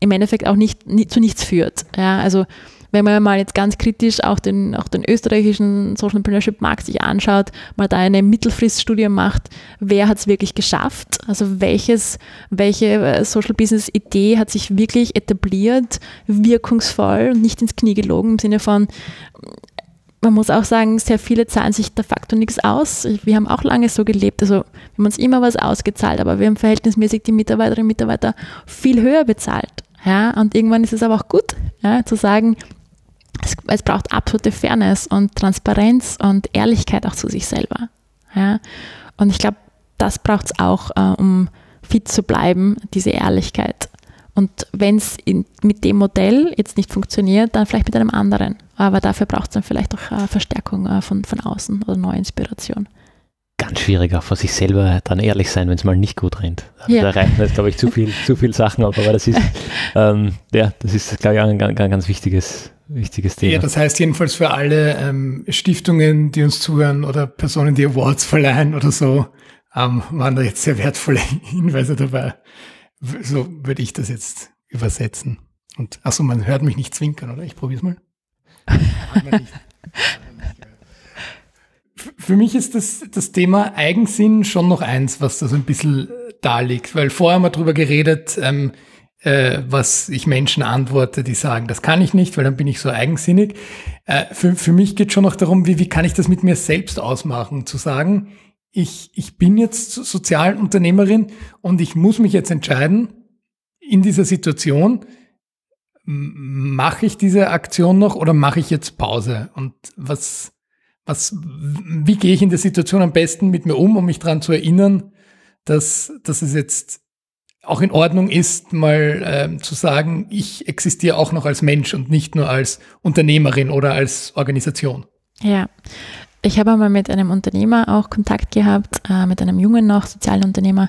im Endeffekt auch nicht, nicht zu nichts führt. Ja, also wenn man mal jetzt ganz kritisch auch den, auch den österreichischen Social Entrepreneurship Markt sich anschaut, mal da eine Mittelfriststudie macht, wer hat es wirklich geschafft? Also welches, welche äh, Social Business Idee hat sich wirklich etabliert, wirkungsvoll und nicht ins Knie gelogen im Sinne von, man muss auch sagen, sehr viele zahlen sich de facto nichts aus. Wir haben auch lange so gelebt. Also wir haben uns immer was ausgezahlt, aber wir haben verhältnismäßig die Mitarbeiterinnen und Mitarbeiter viel höher bezahlt. Ja, und irgendwann ist es aber auch gut, ja, zu sagen, es, es, braucht absolute Fairness und Transparenz und Ehrlichkeit auch zu sich selber. Ja? Und ich glaube, das braucht es auch, äh, um fit zu bleiben, diese Ehrlichkeit. Und wenn es mit dem Modell jetzt nicht funktioniert, dann vielleicht mit einem anderen. Aber dafür braucht es dann vielleicht auch äh, Verstärkung äh, von, von außen oder neue Inspiration. Ganz schwierig, auch vor sich selber dann ehrlich sein, wenn es mal nicht gut rennt. Ja. Da reichen jetzt, glaube ich, zu viel, zu viel Sachen auf, aber das ist, ähm, ja, das ist, glaube ich, ein ganz, ganz wichtiges, wichtiges Thema. Ja, das heißt jedenfalls für alle ähm, Stiftungen, die uns zuhören oder Personen, die Awards verleihen oder so, ähm, waren da jetzt sehr wertvolle Hinweise dabei. So würde ich das jetzt übersetzen. Und achso, man hört mich nicht zwinkern, oder? Ich probiere es mal. Für mich ist das, das Thema Eigensinn schon noch eins, was da so ein bisschen da liegt, weil vorher haben wir drüber geredet, ähm, äh, was ich Menschen antworte, die sagen, das kann ich nicht, weil dann bin ich so eigensinnig. Äh, für, für mich geht schon noch darum, wie, wie kann ich das mit mir selbst ausmachen, zu sagen, ich, ich bin jetzt Sozialunternehmerin und ich muss mich jetzt entscheiden, in dieser Situation, mache ich diese Aktion noch oder mache ich jetzt Pause? Und was, was, wie gehe ich in der Situation am besten mit mir um, um mich daran zu erinnern, dass, dass es jetzt auch in Ordnung ist, mal ähm, zu sagen, ich existiere auch noch als Mensch und nicht nur als Unternehmerin oder als Organisation. Ja, ich habe einmal mit einem Unternehmer auch Kontakt gehabt, äh, mit einem jungen noch sozialen Unternehmer,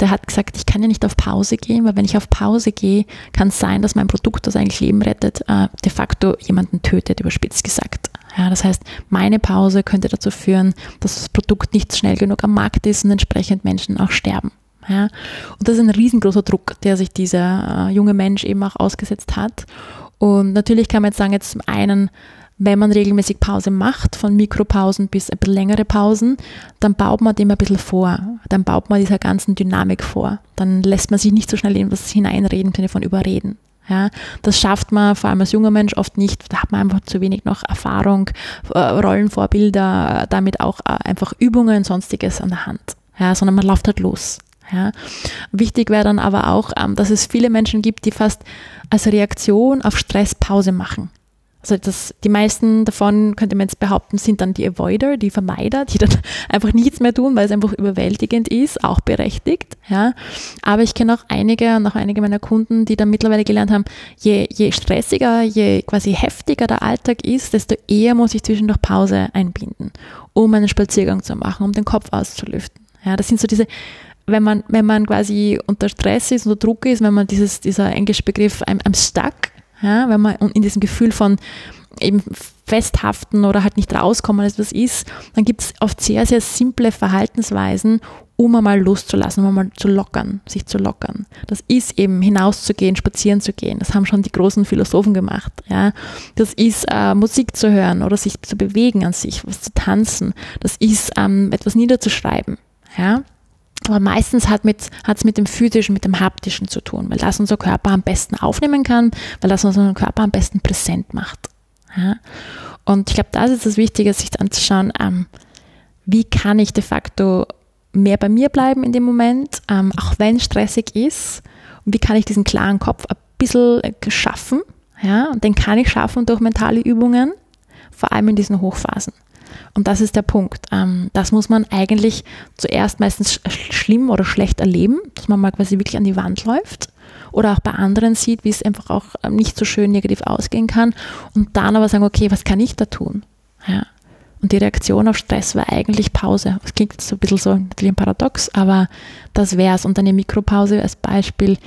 der hat gesagt, ich kann ja nicht auf Pause gehen, weil wenn ich auf Pause gehe, kann es sein, dass mein Produkt, das eigentlich Leben rettet, äh, de facto jemanden tötet, überspitzt gesagt. Ja, das heißt, meine Pause könnte dazu führen, dass das Produkt nicht schnell genug am Markt ist und entsprechend Menschen auch sterben. Ja, und das ist ein riesengroßer Druck, der sich dieser äh, junge Mensch eben auch ausgesetzt hat. Und natürlich kann man jetzt sagen, jetzt zum einen, wenn man regelmäßig Pause macht, von Mikropausen bis ein bisschen längere Pausen, dann baut man dem ein bisschen vor. Dann baut man dieser ganzen Dynamik vor. Dann lässt man sich nicht so schnell in was hineinreden, im von überreden. Ja, das schafft man vor allem als junger Mensch oft nicht. Da hat man einfach zu wenig noch Erfahrung, äh, Rollenvorbilder, damit auch äh, einfach Übungen, sonstiges an der Hand. Ja, sondern man läuft halt los. Ja. Wichtig wäre dann aber auch, ähm, dass es viele Menschen gibt, die fast als Reaktion auf Stress Pause machen. Also das, die meisten davon, könnte man jetzt behaupten, sind dann die Avoider, die Vermeider, die dann einfach nichts mehr tun, weil es einfach überwältigend ist, auch berechtigt. Ja. Aber ich kenne auch einige und auch einige meiner Kunden, die dann mittlerweile gelernt haben, je, je stressiger, je quasi heftiger der Alltag ist, desto eher muss ich zwischendurch Pause einbinden, um einen Spaziergang zu machen, um den Kopf auszulüften. Ja, das sind so diese wenn man, wenn man quasi unter Stress ist, unter Druck ist, wenn man dieses, dieser englische Begriff I'm, I'm stuck, ja, wenn man in diesem Gefühl von eben festhaften oder halt nicht rauskommen, als was ist, dann gibt es oft sehr, sehr simple Verhaltensweisen, um einmal loszulassen, um einmal zu lockern, sich zu lockern. Das ist eben hinauszugehen, spazieren zu gehen. Das haben schon die großen Philosophen gemacht. Ja. Das ist äh, Musik zu hören oder sich zu bewegen an sich, was zu tanzen. Das ist ähm, etwas niederzuschreiben. Ja. Aber meistens hat es mit, mit dem physischen, mit dem haptischen zu tun, weil das unser Körper am besten aufnehmen kann, weil das unseren Körper am besten präsent macht. Ja? Und ich glaube, das ist das Wichtige, sich anzuschauen, ähm, wie kann ich de facto mehr bei mir bleiben in dem Moment, ähm, auch wenn es stressig ist, und wie kann ich diesen klaren Kopf ein bisschen schaffen. Ja? Und den kann ich schaffen durch mentale Übungen, vor allem in diesen Hochphasen. Und das ist der Punkt. Ähm, das muss man eigentlich zuerst meistens schlimm oder schlecht erleben, dass man mal quasi wirklich an die Wand läuft oder auch bei anderen sieht, wie es einfach auch ähm, nicht so schön negativ ausgehen kann und dann aber sagen, okay, was kann ich da tun? Ja. Und die Reaktion auf Stress war eigentlich Pause. Das klingt so ein bisschen so natürlich ein Paradox, aber das wäre es. Und eine Mikropause als Beispiel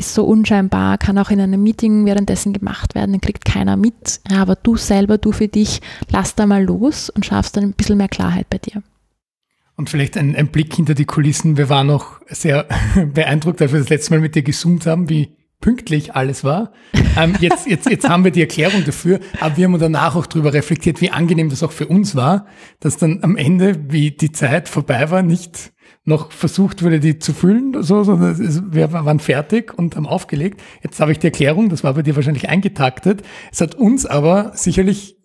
ist so unscheinbar, kann auch in einem Meeting währenddessen gemacht werden, dann kriegt keiner mit. Ja, aber du selber, du für dich, lass da mal los und schaffst dann ein bisschen mehr Klarheit bei dir. Und vielleicht ein, ein Blick hinter die Kulissen. Wir waren noch sehr beeindruckt, als wir das letzte Mal mit dir gezoomt haben, wie pünktlich alles war. Ähm, jetzt, jetzt, jetzt haben wir die Erklärung dafür, aber wir haben danach auch darüber reflektiert, wie angenehm das auch für uns war, dass dann am Ende, wie die Zeit vorbei war, nicht noch versucht wurde, die zu füllen, so, sondern wir waren fertig und haben aufgelegt. Jetzt habe ich die Erklärung, das war bei dir wahrscheinlich eingetaktet. Es hat uns aber sicherlich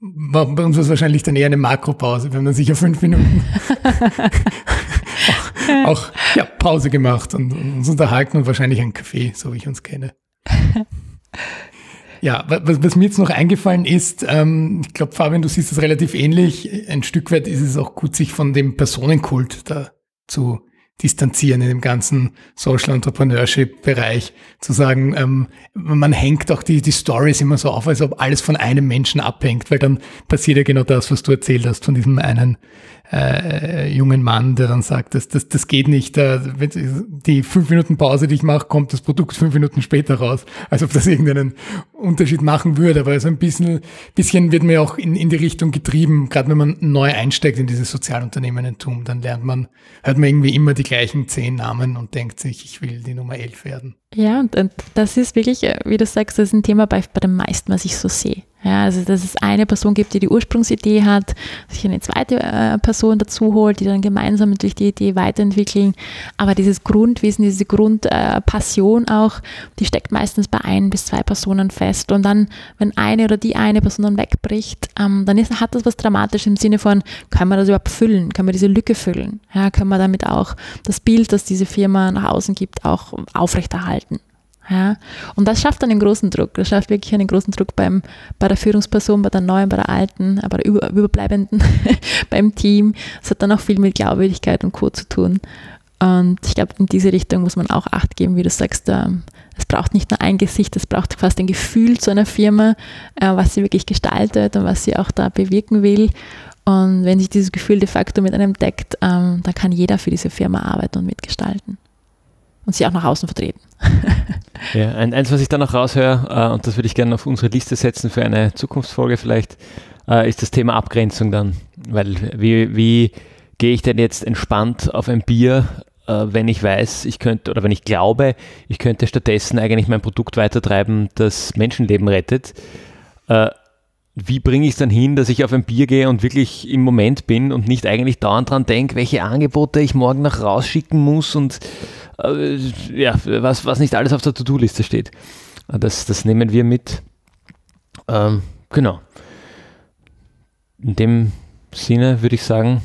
bei uns war es wahrscheinlich dann eher eine Makropause. Wir haben dann sicher fünf Minuten auch, auch, ja, Pause gemacht und, und uns unterhalten und wahrscheinlich ein Kaffee, so wie ich uns kenne. Ja, was, was, mir jetzt noch eingefallen ist, ähm, ich glaube, Fabian, du siehst das relativ ähnlich. Ein Stück weit ist es auch gut, sich von dem Personenkult da zu distanzieren in dem ganzen Social Entrepreneurship Bereich, zu sagen, ähm, man hängt auch die, die Stories immer so auf, als ob alles von einem Menschen abhängt, weil dann passiert ja genau das, was du erzählt hast von diesem einen äh, jungen Mann, der dann sagt, das, das, das geht nicht. Äh, die fünf Minuten Pause, die ich mache, kommt das Produkt fünf Minuten später raus. Als ob das irgendeinen Unterschied machen würde. Aber so ein bisschen, bisschen wird mir auch in, in die Richtung getrieben, gerade wenn man neu einsteigt in dieses Sozialunternehmenentum, dann lernt man, hört man irgendwie immer die gleichen zehn Namen und denkt sich, ich will die Nummer elf werden. Ja, und das ist wirklich, äh, wie du sagst, das ist ein Thema bei, bei den meisten, was ich so sehe. Ja, also dass es eine Person gibt, die die Ursprungsidee hat, sich eine zweite äh, Person dazu holt, die dann gemeinsam natürlich die Idee weiterentwickeln. Aber dieses Grundwissen, diese Grundpassion äh, auch, die steckt meistens bei ein bis zwei Personen fest. Und dann, wenn eine oder die eine Person dann wegbricht, ähm, dann ist, hat das was Dramatisches im Sinne von, können wir das überhaupt füllen? Können wir diese Lücke füllen? Ja, können wir damit auch das Bild, das diese Firma nach außen gibt, auch aufrechterhalten? Ja, und das schafft einen großen Druck. Das schafft wirklich einen großen Druck beim, bei der Führungsperson, bei der neuen, bei der alten, bei der Über Überbleibenden, beim Team. Es hat dann auch viel mit Glaubwürdigkeit und Co. zu tun. Und ich glaube, in diese Richtung muss man auch Acht geben, wie du sagst. Ähm, es braucht nicht nur ein Gesicht, es braucht fast ein Gefühl zu einer Firma, äh, was sie wirklich gestaltet und was sie auch da bewirken will. Und wenn sich dieses Gefühl de facto mit einem deckt, ähm, dann kann jeder für diese Firma arbeiten und mitgestalten. Und sie auch nach außen vertreten. ja, eins, was ich da noch raushöre, äh, und das würde ich gerne auf unsere Liste setzen für eine Zukunftsfolge vielleicht, äh, ist das Thema Abgrenzung dann. Weil wie, wie gehe ich denn jetzt entspannt auf ein Bier äh, wenn ich weiß, ich könnte oder wenn ich glaube, ich könnte stattdessen eigentlich mein Produkt weitertreiben, das Menschenleben rettet. Wie bringe ich es dann hin, dass ich auf ein Bier gehe und wirklich im Moment bin und nicht eigentlich dauernd dran denke, welche Angebote ich morgen noch rausschicken muss und äh, ja, was, was nicht alles auf der To-Do-Liste steht. Das, das nehmen wir mit. Ähm, genau. In dem Sinne würde ich sagen,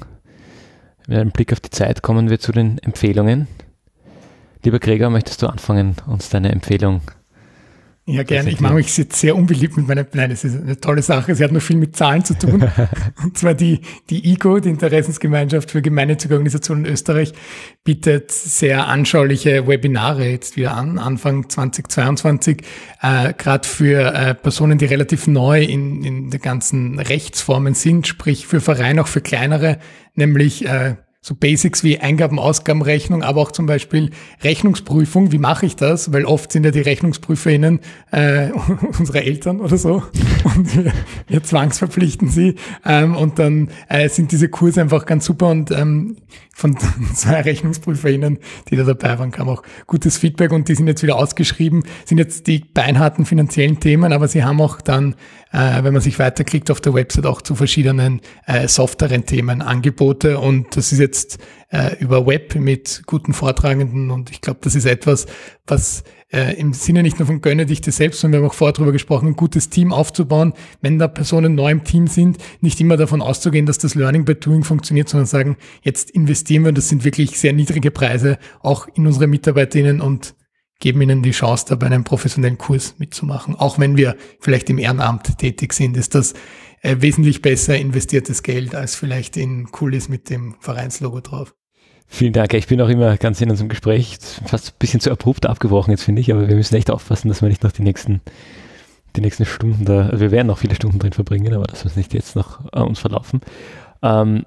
mit einem Blick auf die Zeit kommen wir zu den Empfehlungen. Lieber Gregor, möchtest du anfangen, uns deine Empfehlung ja, gerne. Ich mache mich jetzt sehr unbeliebt mit meiner, nein, das ist eine tolle Sache. Sie hat noch viel mit Zahlen zu tun. und zwar die, die IGO, die Interessensgemeinschaft für gemeinnützige Organisationen in Österreich, bietet sehr anschauliche Webinare jetzt wieder an, Anfang 2022, äh, gerade für äh, Personen, die relativ neu in, in der ganzen Rechtsformen sind, sprich für Vereine, auch für kleinere, nämlich äh, so Basics wie Eingaben, Ausgabenrechnung, aber auch zum Beispiel Rechnungsprüfung. Wie mache ich das? Weil oft sind ja die RechnungsprüferInnen äh, unsere Eltern oder so und wir, wir zwangsverpflichten sie. Ähm, und dann äh, sind diese Kurse einfach ganz super und ähm, von zwei RechnungsprüferInnen, die da dabei waren, kam auch gutes Feedback und die sind jetzt wieder ausgeschrieben, sind jetzt die beinharten finanziellen Themen, aber sie haben auch dann äh, wenn man sich weiterklickt auf der Website, auch zu verschiedenen äh, softeren Themen Angebote. Und das ist jetzt äh, über Web mit guten Vortragenden. Und ich glaube, das ist etwas, was äh, im Sinne nicht nur von gönne dich dir selbst, sondern wir haben auch vorher darüber gesprochen, ein gutes Team aufzubauen, wenn da Personen neu im Team sind, nicht immer davon auszugehen, dass das Learning by Doing funktioniert, sondern sagen, jetzt investieren wir, das sind wirklich sehr niedrige Preise, auch in unsere MitarbeiterInnen und geben ihnen die Chance, da bei einem professionellen Kurs mitzumachen. Auch wenn wir vielleicht im Ehrenamt tätig sind, ist das äh, wesentlich besser investiertes Geld als vielleicht in Coolies mit dem Vereinslogo drauf. Vielen Dank. Ich bin auch immer ganz in unserem Gespräch fast ein bisschen zu abrupt abgebrochen jetzt, finde ich, aber wir müssen echt aufpassen, dass wir nicht noch die nächsten, die nächsten Stunden da, also wir werden noch viele Stunden drin verbringen, aber dass wir es nicht jetzt noch äh, uns verlaufen. Ähm,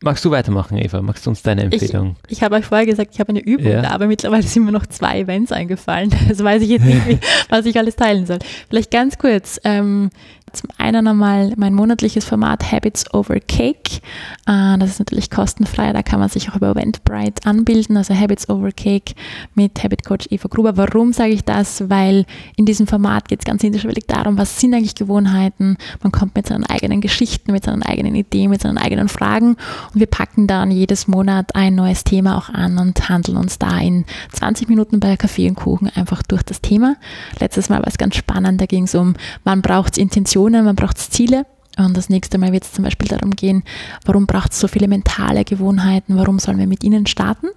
Magst du weitermachen, Eva? Magst du uns deine Empfehlung? Ich, ich habe euch vorher gesagt, ich habe eine Übung ja. da, aber mittlerweile sind mir noch zwei Events eingefallen. Also weiß ich jetzt nicht, was ich alles teilen soll. Vielleicht ganz kurz. Ähm, zum einen einmal mein monatliches Format Habits Over Cake. Äh, das ist natürlich kostenfrei, da kann man sich auch über Eventbrite anbilden, also Habits Over Cake mit Habit Coach Eva Gruber. Warum sage ich das? Weil in diesem Format geht es ganz niederschwellig darum, was sind eigentlich Gewohnheiten. Man kommt mit seinen eigenen Geschichten, mit seinen eigenen Ideen, mit seinen eigenen Fragen und wir packen dann jedes Monat ein neues Thema auch an und handeln uns da in 20 Minuten bei Kaffee und Kuchen einfach durch das Thema. Letztes Mal war es ganz spannend, da ging es um, wann braucht es Intention Visionen, man braucht Ziele. Und das nächste Mal wird es zum Beispiel darum gehen, warum braucht es so viele mentale Gewohnheiten, warum sollen wir mit ihnen starten?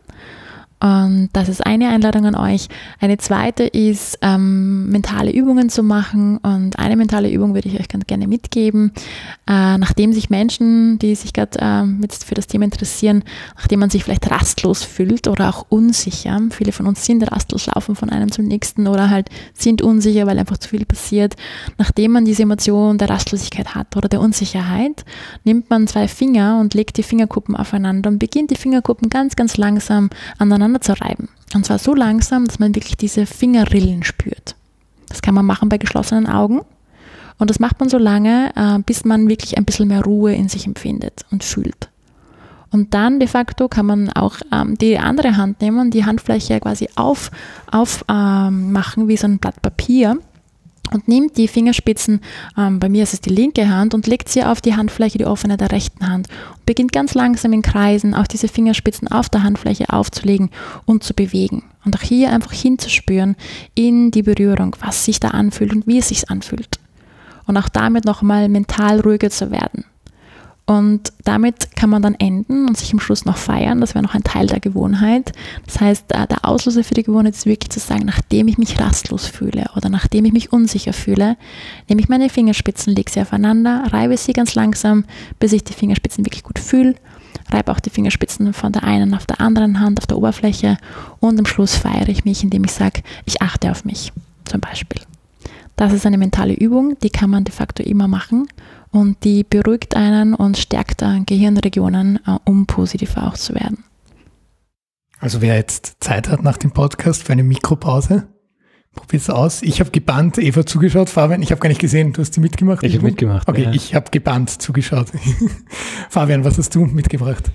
Und das ist eine Einladung an euch. Eine zweite ist, ähm, mentale Übungen zu machen. Und eine mentale Übung würde ich euch ganz gerne mitgeben. Äh, nachdem sich Menschen, die sich gerade äh, jetzt für das Thema interessieren, nachdem man sich vielleicht rastlos fühlt oder auch unsicher, viele von uns sind rastlos, laufen von einem zum nächsten oder halt sind unsicher, weil einfach zu viel passiert. Nachdem man diese Emotion der Rastlosigkeit hat oder der Unsicherheit, nimmt man zwei Finger und legt die Fingerkuppen aufeinander und beginnt die Fingerkuppen ganz, ganz langsam aneinander aneinander zu reiben. Und zwar so langsam, dass man wirklich diese Fingerrillen spürt. Das kann man machen bei geschlossenen Augen. Und das macht man so lange, äh, bis man wirklich ein bisschen mehr Ruhe in sich empfindet und fühlt. Und dann de facto kann man auch ähm, die andere Hand nehmen, die Handfläche quasi aufmachen auf, wie so ein Blatt Papier und nimmt die Fingerspitzen, ähm, bei mir ist es die linke Hand, und legt sie auf die Handfläche, die offene der rechten Hand. Und beginnt ganz langsam in Kreisen auch diese Fingerspitzen auf der Handfläche aufzulegen und zu bewegen. Und auch hier einfach hinzuspüren in die Berührung, was sich da anfühlt und wie es sich anfühlt. Und auch damit nochmal mental ruhiger zu werden. Und damit kann man dann enden und sich im Schluss noch feiern. Das wäre noch ein Teil der Gewohnheit. Das heißt, der Auslöser für die Gewohnheit ist wirklich zu sagen, nachdem ich mich rastlos fühle oder nachdem ich mich unsicher fühle, nehme ich meine Fingerspitzen, lege sie aufeinander, reibe sie ganz langsam, bis ich die Fingerspitzen wirklich gut fühle. Reibe auch die Fingerspitzen von der einen auf der anderen Hand auf der Oberfläche und am Schluss feiere ich mich, indem ich sage, ich achte auf mich zum Beispiel. Das ist eine mentale Übung, die kann man de facto immer machen und die beruhigt einen und stärkt Gehirnregionen, äh, um positiver auch zu werden. Also wer jetzt Zeit hat nach dem Podcast für eine Mikropause, probiert es aus. Ich habe gebannt, Eva zugeschaut, Fabian, ich habe gar nicht gesehen, du hast sie mitgemacht. Ich habe mitgemacht. Okay, ja. ich habe gebannt zugeschaut. Fabian, was hast du mitgebracht?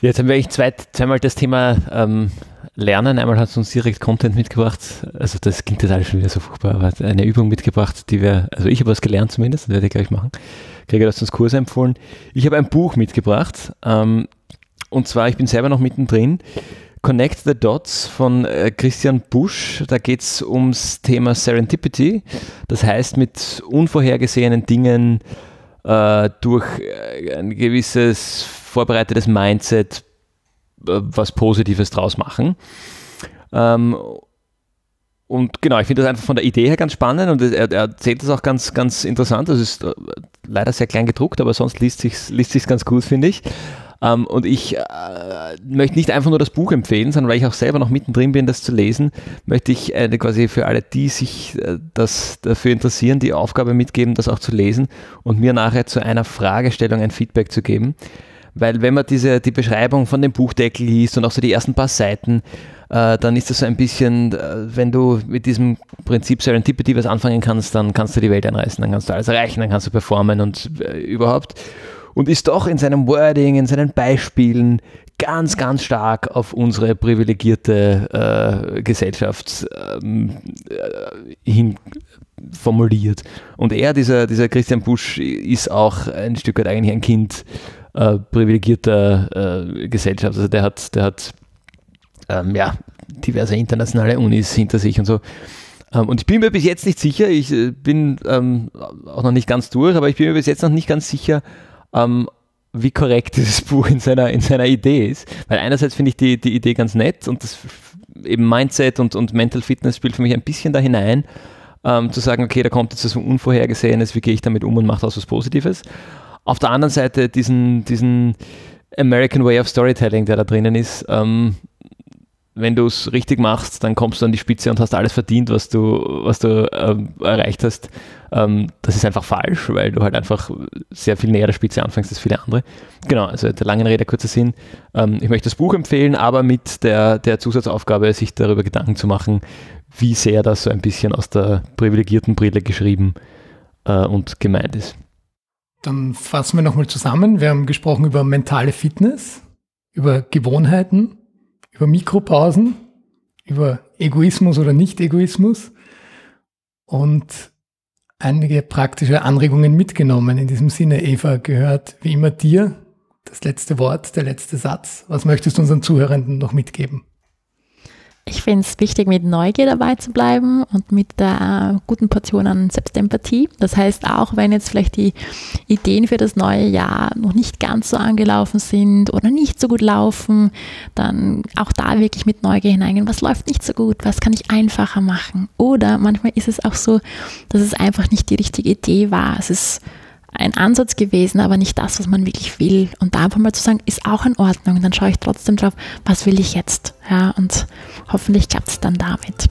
Jetzt haben wir eigentlich zwei, zweimal das Thema ähm, Lernen. Einmal hat es uns direkt Content mitgebracht. Also das klingt jetzt alles schon wieder so furchtbar, aber eine Übung mitgebracht, die wir, also ich habe was gelernt zumindest, das werde ich gleich machen. Gregor hat uns Kurse empfohlen. Ich habe ein Buch mitgebracht. Ähm, und zwar, ich bin selber noch mittendrin. Connect the Dots von äh, Christian Busch. Da geht es ums Thema Serendipity. Das heißt, mit unvorhergesehenen Dingen äh, durch äh, ein gewisses vorbereitetes Mindset was Positives draus machen. Ähm, und genau, ich finde das einfach von der Idee her ganz spannend und er, er erzählt das auch ganz, ganz interessant. Das ist äh, leider sehr klein gedruckt, aber sonst liest sich liest sich's ganz gut, finde ich. Ähm, und ich äh, möchte nicht einfach nur das Buch empfehlen, sondern weil ich auch selber noch mittendrin bin, das zu lesen, möchte ich äh, quasi für alle, die sich äh, das dafür interessieren, die Aufgabe mitgeben, das auch zu lesen und mir nachher zu einer Fragestellung ein Feedback zu geben. Weil wenn man diese, die Beschreibung von dem Buchdeckel liest und auch so die ersten paar Seiten, äh, dann ist das so ein bisschen, äh, wenn du mit diesem Prinzip Serendipity was anfangen kannst, dann kannst du die Welt einreißen, dann kannst du alles erreichen, dann kannst du performen und äh, überhaupt. Und ist doch in seinem Wording, in seinen Beispielen ganz, ganz stark auf unsere privilegierte Gesellschaft ähm, äh, hin formuliert. Und er, dieser, dieser Christian Busch, ist auch ein Stück weit eigentlich ein Kind äh, privilegierter äh, Gesellschaft. Also der hat, der hat ähm, ja, diverse internationale Unis hinter sich und so. Ähm, und ich bin mir bis jetzt nicht sicher, ich äh, bin ähm, auch noch nicht ganz durch, aber ich bin mir bis jetzt noch nicht ganz sicher, ähm, wie korrekt dieses Buch in seiner, in seiner Idee ist. Weil einerseits finde ich die, die Idee ganz nett und das eben Mindset und, und Mental Fitness spielt für mich ein bisschen da hinein, ähm, zu sagen, okay, da kommt jetzt was Unvorhergesehenes, wie gehe ich damit um und mache daraus was Positives. Auf der anderen Seite diesen, diesen American Way of Storytelling, der da drinnen ist, ähm, wenn du es richtig machst, dann kommst du an die Spitze und hast alles verdient, was du, was du ähm, erreicht hast. Ähm, das ist einfach falsch, weil du halt einfach sehr viel näher der Spitze anfängst als viele andere. Genau, also der langen Rede, kurzer Sinn. Ähm, ich möchte das Buch empfehlen, aber mit der, der Zusatzaufgabe, sich darüber Gedanken zu machen, wie sehr das so ein bisschen aus der privilegierten Brille geschrieben äh, und gemeint ist. Dann fassen wir nochmal zusammen. Wir haben gesprochen über mentale Fitness, über Gewohnheiten, über Mikropausen, über Egoismus oder Nicht-Egoismus und einige praktische Anregungen mitgenommen. In diesem Sinne, Eva, gehört wie immer dir das letzte Wort, der letzte Satz. Was möchtest du unseren Zuhörenden noch mitgeben? Ich finde es wichtig, mit Neugier dabei zu bleiben und mit der guten Portion an Selbstempathie. Das heißt, auch wenn jetzt vielleicht die Ideen für das neue Jahr noch nicht ganz so angelaufen sind oder nicht so gut laufen, dann auch da wirklich mit Neugier hineingehen. Was läuft nicht so gut? Was kann ich einfacher machen? Oder manchmal ist es auch so, dass es einfach nicht die richtige Idee war. Es ist ein Ansatz gewesen, aber nicht das, was man wirklich will. Und da einfach mal zu sagen, ist auch in Ordnung. Dann schaue ich trotzdem drauf, was will ich jetzt? Ja, und hoffentlich klappt es dann damit.